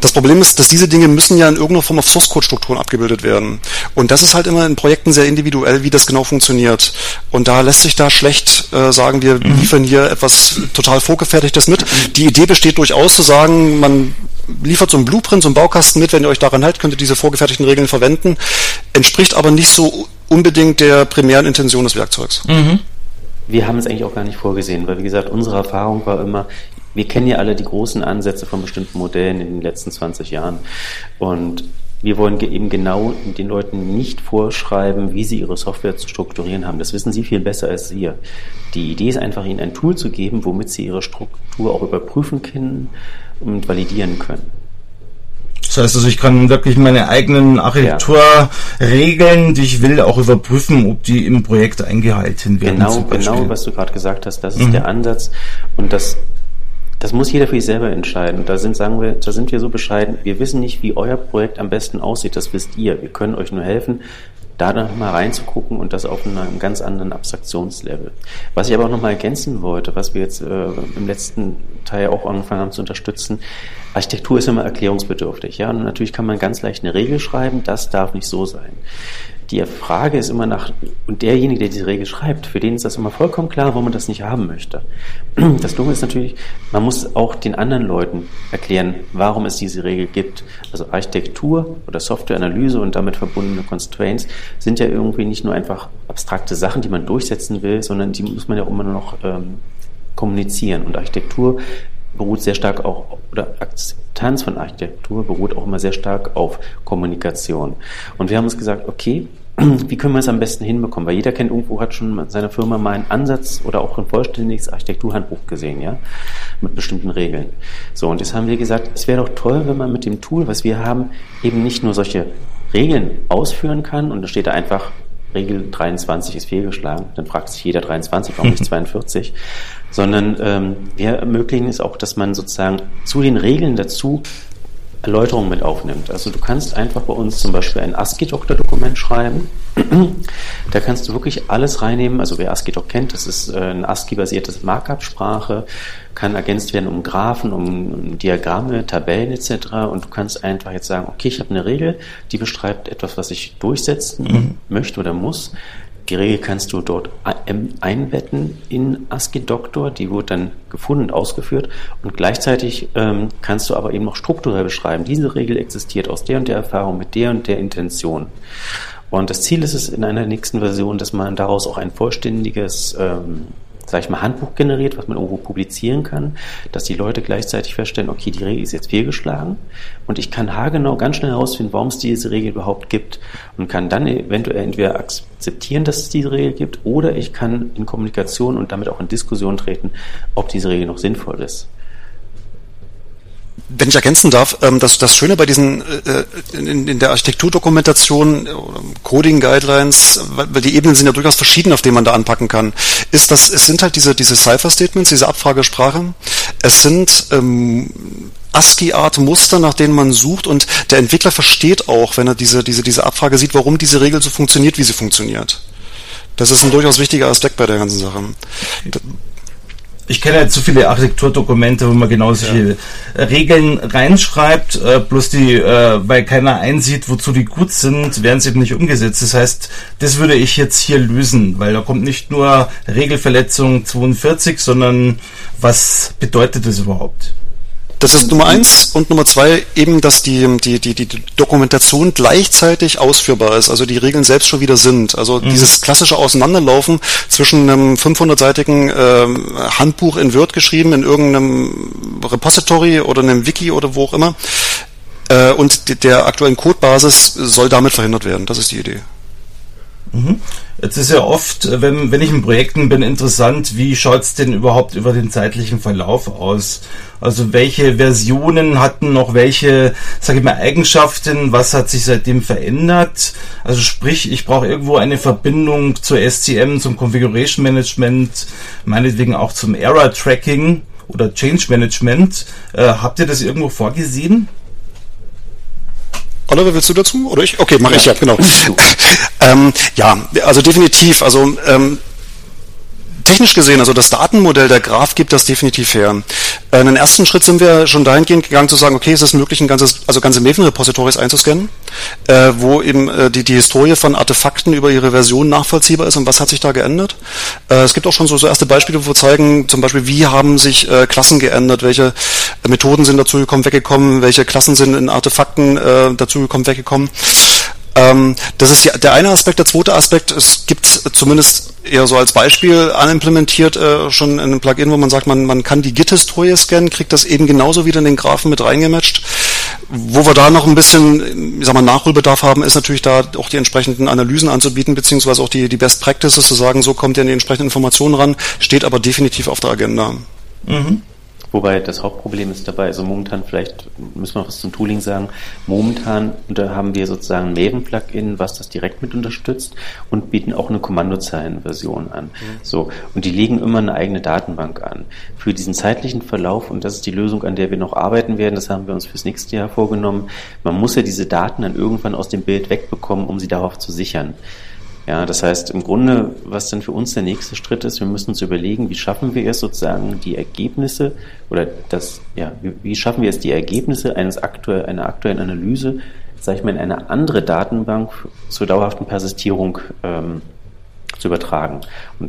Das Problem ist, dass diese Dinge müssen ja in irgendeiner Form auf Source-Code-Strukturen abgebildet werden. Und das ist halt immer in Projekten sehr individuell, wie das genau funktioniert. Und da lässt sich da schlecht äh, sagen, wir mhm. liefern hier etwas total vorgefertigtes mit. Die Idee besteht durchaus zu sagen, man liefert so einen Blueprint, so einen Baukasten mit, wenn ihr euch daran haltet, könnt ihr diese vorgefertigten Regeln verwenden, entspricht aber nicht so unbedingt der primären Intention des Werkzeugs. Mhm. Wir haben es eigentlich auch gar nicht vorgesehen, weil wie gesagt, unsere Erfahrung war immer, wir kennen ja alle die großen Ansätze von bestimmten Modellen in den letzten 20 Jahren und wir wollen eben genau den Leuten nicht vorschreiben, wie sie ihre Software zu strukturieren haben. Das wissen sie viel besser als wir. Die Idee ist einfach, ihnen ein Tool zu geben, womit sie ihre Struktur auch überprüfen können und validieren können. Das heißt also, ich kann wirklich meine eigenen Architekturregeln, die ich will, auch überprüfen, ob die im Projekt eingehalten werden. Genau, genau, was du gerade gesagt hast, das ist mhm. der Ansatz. Und das das muss jeder für sich selber entscheiden. Da sind, sagen wir, da sind wir so bescheiden. Wir wissen nicht, wie euer Projekt am besten aussieht. Das wisst ihr. Wir können euch nur helfen, da dann mal reinzugucken und das auf einem ganz anderen Abstraktionslevel. Was ich aber auch noch mal ergänzen wollte, was wir jetzt äh, im letzten Teil auch angefangen haben zu unterstützen, Architektur ist immer erklärungsbedürftig, ja, und natürlich kann man ganz leicht eine Regel schreiben, das darf nicht so sein die Frage ist immer nach, und derjenige, der diese Regel schreibt, für den ist das immer vollkommen klar, warum man das nicht haben möchte. Das Dumme ist natürlich, man muss auch den anderen Leuten erklären, warum es diese Regel gibt. Also Architektur oder Softwareanalyse und damit verbundene Constraints sind ja irgendwie nicht nur einfach abstrakte Sachen, die man durchsetzen will, sondern die muss man ja auch immer noch ähm, kommunizieren. Und Architektur beruht sehr stark auch, oder Akzeptanz von Architektur beruht auch immer sehr stark auf Kommunikation. Und wir haben uns gesagt, okay, wie können wir es am besten hinbekommen? Weil jeder kennt irgendwo, hat schon in seiner Firma mal einen Ansatz oder auch ein vollständiges Architekturhandbuch gesehen, ja, mit bestimmten Regeln. So, und jetzt haben wir gesagt, es wäre doch toll, wenn man mit dem Tool, was wir haben, eben nicht nur solche Regeln ausführen kann und da steht da einfach Regel 23 ist fehlgeschlagen, dann fragt sich jeder 23, warum nicht 42, sondern ähm, wir ermöglichen es auch, dass man sozusagen zu den Regeln dazu Erläuterungen mit aufnimmt. Also du kannst einfach bei uns zum Beispiel ein ASCII-Doktor-Dokument schreiben. da kannst du wirklich alles reinnehmen. Also wer ASCII-Doc kennt, das ist äh, eine ASCII-basierte Markup-Sprache, kann ergänzt werden um Graphen, um Diagramme, Tabellen etc. Und du kannst einfach jetzt sagen, okay, ich habe eine Regel, die beschreibt etwas, was ich durchsetzen mhm. möchte oder muss. Die Regel kannst du dort einbetten in ASCII Doctor, die wird dann gefunden und ausgeführt. Und gleichzeitig ähm, kannst du aber eben noch strukturell beschreiben, diese Regel existiert aus der und der Erfahrung mit der und der Intention. Und das Ziel ist es in einer nächsten Version, dass man daraus auch ein vollständiges ähm, sag ich mal, Handbuch generiert, was man irgendwo publizieren kann, dass die Leute gleichzeitig feststellen, okay, die Regel ist jetzt fehlgeschlagen und ich kann haargenau ganz schnell herausfinden, warum es diese Regel überhaupt gibt und kann dann eventuell entweder akzeptieren, dass es diese Regel gibt oder ich kann in Kommunikation und damit auch in Diskussion treten, ob diese Regel noch sinnvoll ist. Wenn ich ergänzen darf, ähm, das, das Schöne bei diesen äh, in, in der Architekturdokumentation, äh, Coding Guidelines, weil die Ebenen sind ja durchaus verschieden, auf denen man da anpacken kann, ist, dass es sind halt diese diese Cipher Statements, diese Abfragesprache. Es sind ähm, ASCII-Art Muster, nach denen man sucht und der Entwickler versteht auch, wenn er diese diese diese Abfrage sieht, warum diese Regel so funktioniert, wie sie funktioniert. Das ist ein durchaus wichtiger Aspekt bei der ganzen Sache ich kenne halt zu viele Architekturdokumente, wo man genau solche ja. Regeln reinschreibt, äh, bloß die, äh, weil keiner einsieht, wozu die gut sind, werden sie eben nicht umgesetzt. Das heißt, das würde ich jetzt hier lösen, weil da kommt nicht nur Regelverletzung 42, sondern was bedeutet das überhaupt? Das ist Nummer eins und Nummer zwei eben, dass die, die, die, die Dokumentation gleichzeitig ausführbar ist, also die Regeln selbst schon wieder sind. Also mhm. dieses klassische Auseinanderlaufen zwischen einem 500-seitigen äh, Handbuch in Word geschrieben, in irgendeinem Repository oder einem Wiki oder wo auch immer, äh, und der aktuellen Codebasis soll damit verhindert werden. Das ist die Idee. Mhm. Jetzt ist ja oft, wenn, wenn ich in Projekten bin, interessant, wie schaut's denn überhaupt über den zeitlichen Verlauf aus? Also welche Versionen hatten noch welche, sage ich mal, Eigenschaften, was hat sich seitdem verändert? Also sprich, ich brauche irgendwo eine Verbindung zur SCM, zum Configuration Management, meinetwegen auch zum Error Tracking oder Change Management. Äh, habt ihr das irgendwo vorgesehen? Oliver, willst du dazu? Oder ich? Okay, mache ja. ich ja, genau. ähm, ja, also definitiv. Also ähm, technisch gesehen, also das Datenmodell der Graph gibt das definitiv her. Äh, in den ersten Schritt sind wir schon dahingehend gegangen zu sagen, okay, es ist möglich, ein ganzes, also ganze Maven-Repositories einzuscannen, äh, wo eben äh, die, die Historie von Artefakten über ihre Version nachvollziehbar ist und was hat sich da geändert. Äh, es gibt auch schon so, so erste Beispiele, wo wir zeigen, zum Beispiel, wie haben sich äh, Klassen geändert, welche Methoden sind dazugekommen, weggekommen, welche Klassen sind in Artefakten äh, dazugekommen, weggekommen. Ähm, das ist der eine Aspekt. Der zweite Aspekt, es gibt zumindest eher so als Beispiel animplementiert äh, schon in einem Plugin, wo man sagt, man, man kann die Git-Historie scannen, kriegt das eben genauso wieder in den Graphen mit reingematcht. Wo wir da noch ein bisschen, ich sag mal, Nachholbedarf haben, ist natürlich da auch die entsprechenden Analysen anzubieten, beziehungsweise auch die, die Best Practices zu sagen, so kommt ihr an die entsprechenden Informationen ran, steht aber definitiv auf der Agenda. Mhm. Wobei das Hauptproblem ist dabei, also momentan vielleicht müssen wir was zum Tooling sagen, momentan da haben wir sozusagen ein Maven-Plugin, was das direkt mit unterstützt und bieten auch eine Kommandozeilenversion an. Mhm. So, und die legen immer eine eigene Datenbank an. Für diesen zeitlichen Verlauf, und das ist die Lösung, an der wir noch arbeiten werden, das haben wir uns fürs nächste Jahr vorgenommen, man muss ja diese Daten dann irgendwann aus dem Bild wegbekommen, um sie darauf zu sichern. Ja, das heißt, im Grunde, was dann für uns der nächste Schritt ist, wir müssen uns überlegen, wie schaffen wir es sozusagen, die Ergebnisse oder das, ja, wie, wie schaffen wir es, die Ergebnisse eines aktuell, einer aktuellen Analyse, sage ich mal, in eine andere Datenbank zur dauerhaften Persistierung ähm, zu übertragen. Und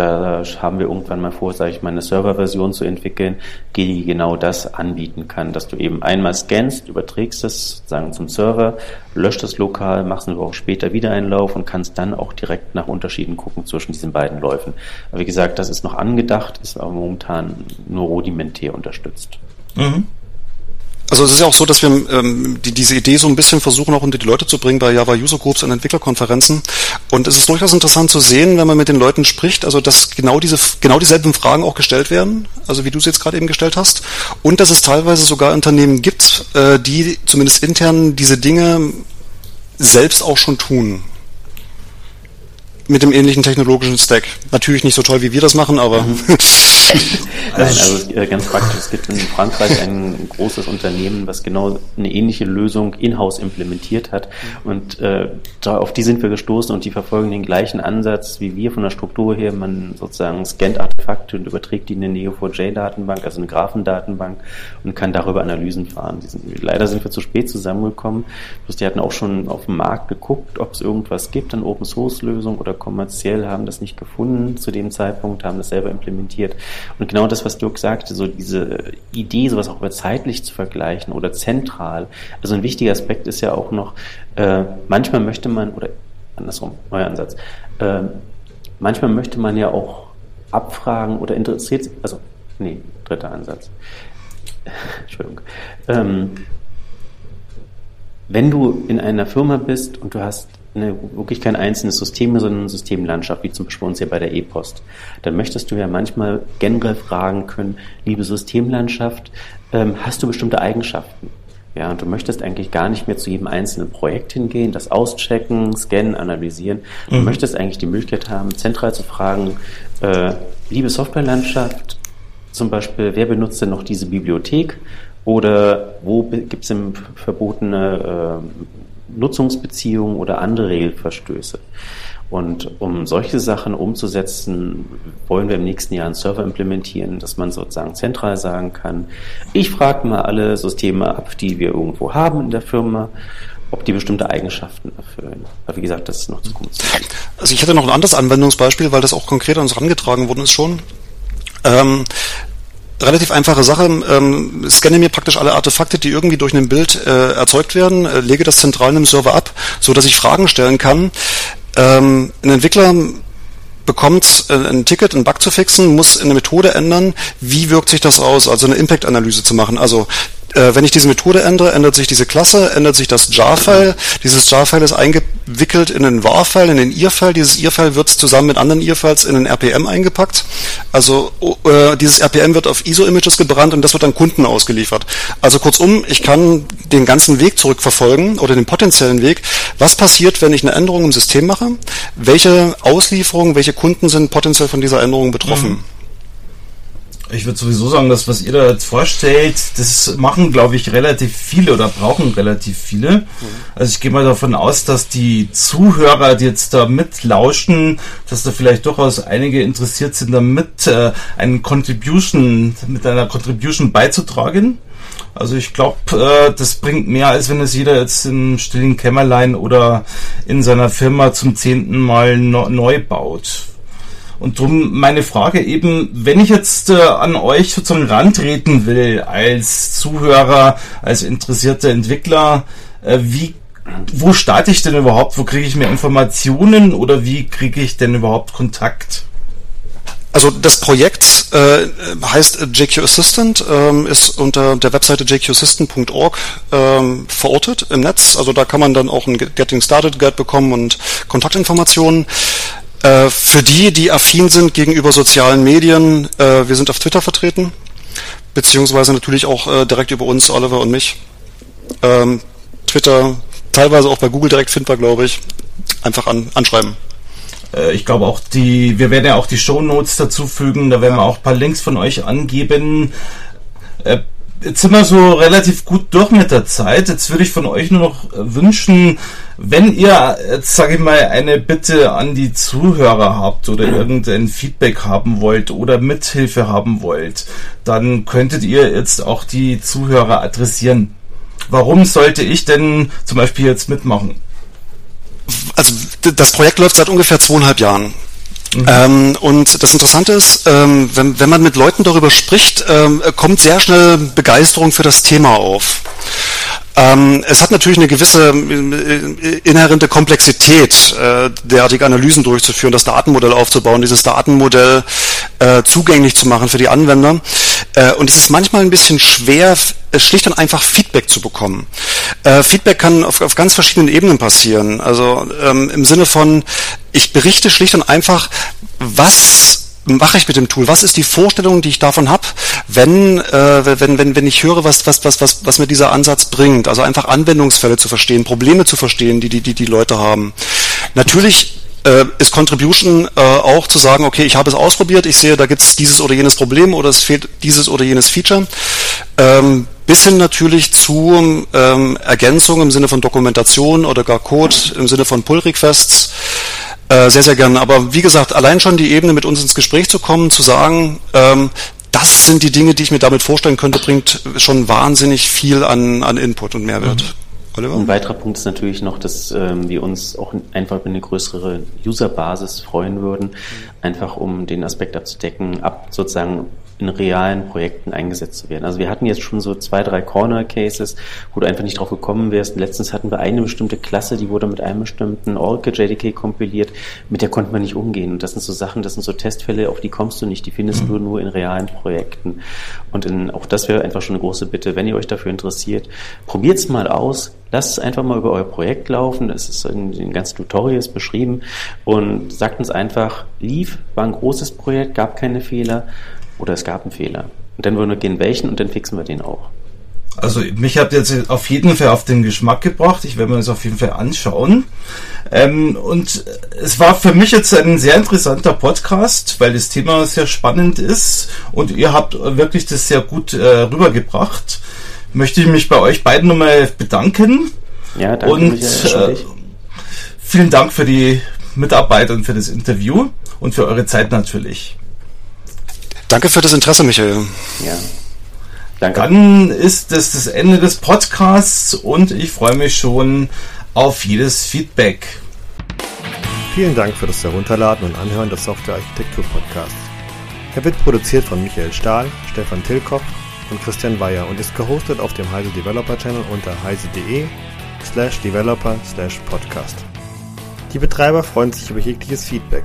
da haben wir irgendwann mal vor, sage ich mal, eine Serverversion zu entwickeln, die genau das anbieten kann, dass du eben einmal scannst, überträgst es sozusagen zum Server, löscht es lokal, machst eine Woche später wieder einen Lauf und kannst dann auch direkt nach Unterschieden gucken zwischen diesen beiden Läufen. Aber wie gesagt, das ist noch angedacht, ist aber momentan nur rudimentär unterstützt. Mhm. Also es ist ja auch so, dass wir ähm, die, diese Idee so ein bisschen versuchen auch unter die Leute zu bringen bei Java User Groups und Entwicklerkonferenzen. Und es ist durchaus interessant zu sehen, wenn man mit den Leuten spricht, also dass genau diese genau dieselben Fragen auch gestellt werden, also wie du es jetzt gerade eben gestellt hast, und dass es teilweise sogar Unternehmen gibt, äh, die zumindest intern diese Dinge selbst auch schon tun mit dem ähnlichen technologischen Stack. Natürlich nicht so toll, wie wir das machen, aber. Mhm. Nein, also äh, ganz praktisch. Es gibt in Frankreich ein großes Unternehmen, was genau eine ähnliche Lösung in-house implementiert hat. Und äh, auf die sind wir gestoßen und die verfolgen den gleichen Ansatz wie wir von der Struktur her. Man sozusagen scannt Artefakte und überträgt die in eine Neo4j-Datenbank, also eine Graphendatenbank und kann darüber Analysen fahren. Sind, leider sind wir zu spät zusammengekommen. Bloß die hatten auch schon auf dem Markt geguckt, ob es irgendwas gibt, eine Open-Source-Lösung oder kommerziell, haben das nicht gefunden zu dem Zeitpunkt, haben das selber implementiert. Und genau das, was Dirk sagte, so diese Idee, sowas auch über zeitlich zu vergleichen oder zentral. Also ein wichtiger Aspekt ist ja auch noch, äh, manchmal möchte man, oder andersrum, neuer Ansatz, äh, manchmal möchte man ja auch abfragen oder interessiert, also, nee, dritter Ansatz. Entschuldigung. Ähm, wenn du in einer Firma bist und du hast eine, wirklich kein einzelnes System sondern eine Systemlandschaft, wie zum Beispiel uns hier bei der E-Post. Dann möchtest du ja manchmal generell fragen können, liebe Systemlandschaft, ähm, hast du bestimmte Eigenschaften? Ja, und du möchtest eigentlich gar nicht mehr zu jedem einzelnen Projekt hingehen, das auschecken, scannen, analysieren. Du mhm. möchtest eigentlich die Möglichkeit haben, zentral zu fragen, äh, liebe Softwarelandschaft, zum Beispiel, wer benutzt denn noch diese Bibliothek? Oder wo gibt es verbotene äh, Nutzungsbeziehungen oder andere Regelverstöße. Und um solche Sachen umzusetzen, wollen wir im nächsten Jahr einen Server implementieren, dass man sozusagen zentral sagen kann, ich frage mal alle Systeme ab, die wir irgendwo haben in der Firma, ob die bestimmte Eigenschaften erfüllen. Aber wie gesagt, das ist noch Zukunftsmusik. Also ich hätte noch ein anderes Anwendungsbeispiel, weil das auch konkret an uns herangetragen worden ist schon. Ähm, relativ einfache Sache. Ähm, scanne mir praktisch alle Artefakte, die irgendwie durch ein Bild äh, erzeugt werden, äh, lege das zentral in einem Server ab, so dass ich Fragen stellen kann. Ähm, ein Entwickler bekommt äh, ein Ticket, einen Bug zu fixen, muss eine Methode ändern. Wie wirkt sich das aus? Also eine Impact-Analyse zu machen. Also äh, wenn ich diese Methode ändere, ändert sich diese Klasse, ändert sich das jar-File. Dieses jar-File ist eingewickelt in einen var-File, in den ir-File. Dieses ir-File wird zusammen mit anderen ir-Files in einen RPM eingepackt. Also äh, dieses RPM wird auf ISO-Images gebrannt und das wird an Kunden ausgeliefert. Also kurzum, ich kann den ganzen Weg zurückverfolgen oder den potenziellen Weg. Was passiert, wenn ich eine Änderung im System mache? Welche Auslieferungen, welche Kunden sind potenziell von dieser Änderung betroffen? Mhm. Ich würde sowieso sagen, dass was ihr da jetzt vorstellt, das machen, glaube ich, relativ viele oder brauchen relativ viele. Mhm. Also ich gehe mal davon aus, dass die Zuhörer, die jetzt da mitlauschen, dass da vielleicht durchaus einige interessiert sind, damit äh, einen Contribution, mit einer Contribution beizutragen. Also ich glaube, äh, das bringt mehr, als wenn es jeder jetzt im stillen Kämmerlein oder in seiner Firma zum zehnten Mal no neu baut. Und drum meine Frage eben, wenn ich jetzt äh, an euch sozusagen rantreten will als Zuhörer, als interessierter Entwickler, äh, wie wo starte ich denn überhaupt? Wo kriege ich mehr Informationen oder wie kriege ich denn überhaupt Kontakt? Also das Projekt äh, heißt JQ Assistant, ähm, ist unter der Webseite jqassistant.org ähm, verortet im Netz. Also da kann man dann auch ein Getting Started Guide bekommen und Kontaktinformationen. Äh, für die, die affin sind gegenüber sozialen Medien, äh, wir sind auf Twitter vertreten, beziehungsweise natürlich auch äh, direkt über uns, Oliver und mich. Ähm, Twitter, teilweise auch bei Google direkt findbar, glaube ich. Einfach an, anschreiben. Ich glaube auch die, wir werden ja auch die Show Notes dazu fügen, da werden wir auch ein paar Links von euch angeben. Äh, jetzt sind wir so relativ gut durch mit der Zeit. Jetzt würde ich von euch nur noch wünschen, wenn ihr, jetzt sage ich mal, eine Bitte an die Zuhörer habt oder irgendein Feedback haben wollt oder Mithilfe haben wollt, dann könntet ihr jetzt auch die Zuhörer adressieren. Warum sollte ich denn zum Beispiel jetzt mitmachen? Also das Projekt läuft seit ungefähr zweieinhalb Jahren. Mhm. Ähm, und das Interessante ist, ähm, wenn, wenn man mit Leuten darüber spricht, ähm, kommt sehr schnell Begeisterung für das Thema auf. Ähm, es hat natürlich eine gewisse äh, inhärente Komplexität, äh, derartige Analysen durchzuführen, das Datenmodell aufzubauen, dieses Datenmodell äh, zugänglich zu machen für die Anwender. Äh, und es ist manchmal ein bisschen schwer, schlicht und einfach Feedback zu bekommen. Äh, Feedback kann auf, auf, ganz verschiedenen Ebenen passieren. Also ähm, im Sinne von, ich berichte schlicht und einfach, was mache ich mit dem Tool? Was ist die Vorstellung, die ich davon habe, wenn, äh, wenn, wenn, wenn ich höre, was, was, was, was, was mir dieser Ansatz bringt? Also einfach Anwendungsfälle zu verstehen, Probleme zu verstehen, die die, die, die Leute haben. Natürlich äh, ist Contribution äh, auch zu sagen, okay, ich habe es ausprobiert, ich sehe, da gibt es dieses oder jenes Problem oder es fehlt dieses oder jenes Feature. Ähm, bis hin natürlich zu ähm, Ergänzungen im Sinne von Dokumentation oder gar Code im Sinne von Pull-Requests. Äh, sehr, sehr gerne. Aber wie gesagt, allein schon die Ebene, mit uns ins Gespräch zu kommen, zu sagen, ähm, das sind die Dinge, die ich mir damit vorstellen könnte, bringt schon wahnsinnig viel an, an Input und Mehrwert. Mhm. Oliver? Ein weiterer Punkt ist natürlich noch, dass ähm, wir uns auch einfach über eine größere Userbasis freuen würden, einfach um den Aspekt abzudecken, ab sozusagen in realen Projekten eingesetzt zu werden. Also wir hatten jetzt schon so zwei, drei Corner-Cases, wo du einfach nicht drauf gekommen wärst. Letztens hatten wir eine bestimmte Klasse, die wurde mit einem bestimmten Oracle JDK kompiliert, mit der konnte man nicht umgehen. Und das sind so Sachen, das sind so Testfälle, auf die kommst du nicht, die findest du nur in realen Projekten. Und in, auch das wäre einfach schon eine große Bitte, wenn ihr euch dafür interessiert, probiert's mal aus, lasst es einfach mal über euer Projekt laufen, das ist in den ganzen Tutorials beschrieben und sagt uns einfach, lief, war ein großes Projekt, gab keine Fehler oder es gab einen Fehler. Und dann wollen wir gehen, welchen und dann fixen wir den auch. Also mich habt ihr jetzt auf jeden Fall auf den Geschmack gebracht. Ich werde mir das auf jeden Fall anschauen. Ähm, und es war für mich jetzt ein sehr interessanter Podcast, weil das Thema sehr spannend ist und ihr habt wirklich das sehr gut äh, rübergebracht. Möchte ich mich bei euch beiden nochmal bedanken. Ja, danke. Und äh, vielen Dank für die Mitarbeit und für das Interview und für eure Zeit natürlich. Danke für das Interesse, Michael. Ja. Danke. Dann ist das das Ende des Podcasts und ich freue mich schon auf jedes Feedback. Vielen Dank für das Herunterladen und Anhören des Software Architektur Podcasts. Er wird produziert von Michael Stahl, Stefan Tilkopf und Christian Weyer und ist gehostet auf dem Heise Developer Channel unter heise.de slash developer slash podcast. Die Betreiber freuen sich über jegliches Feedback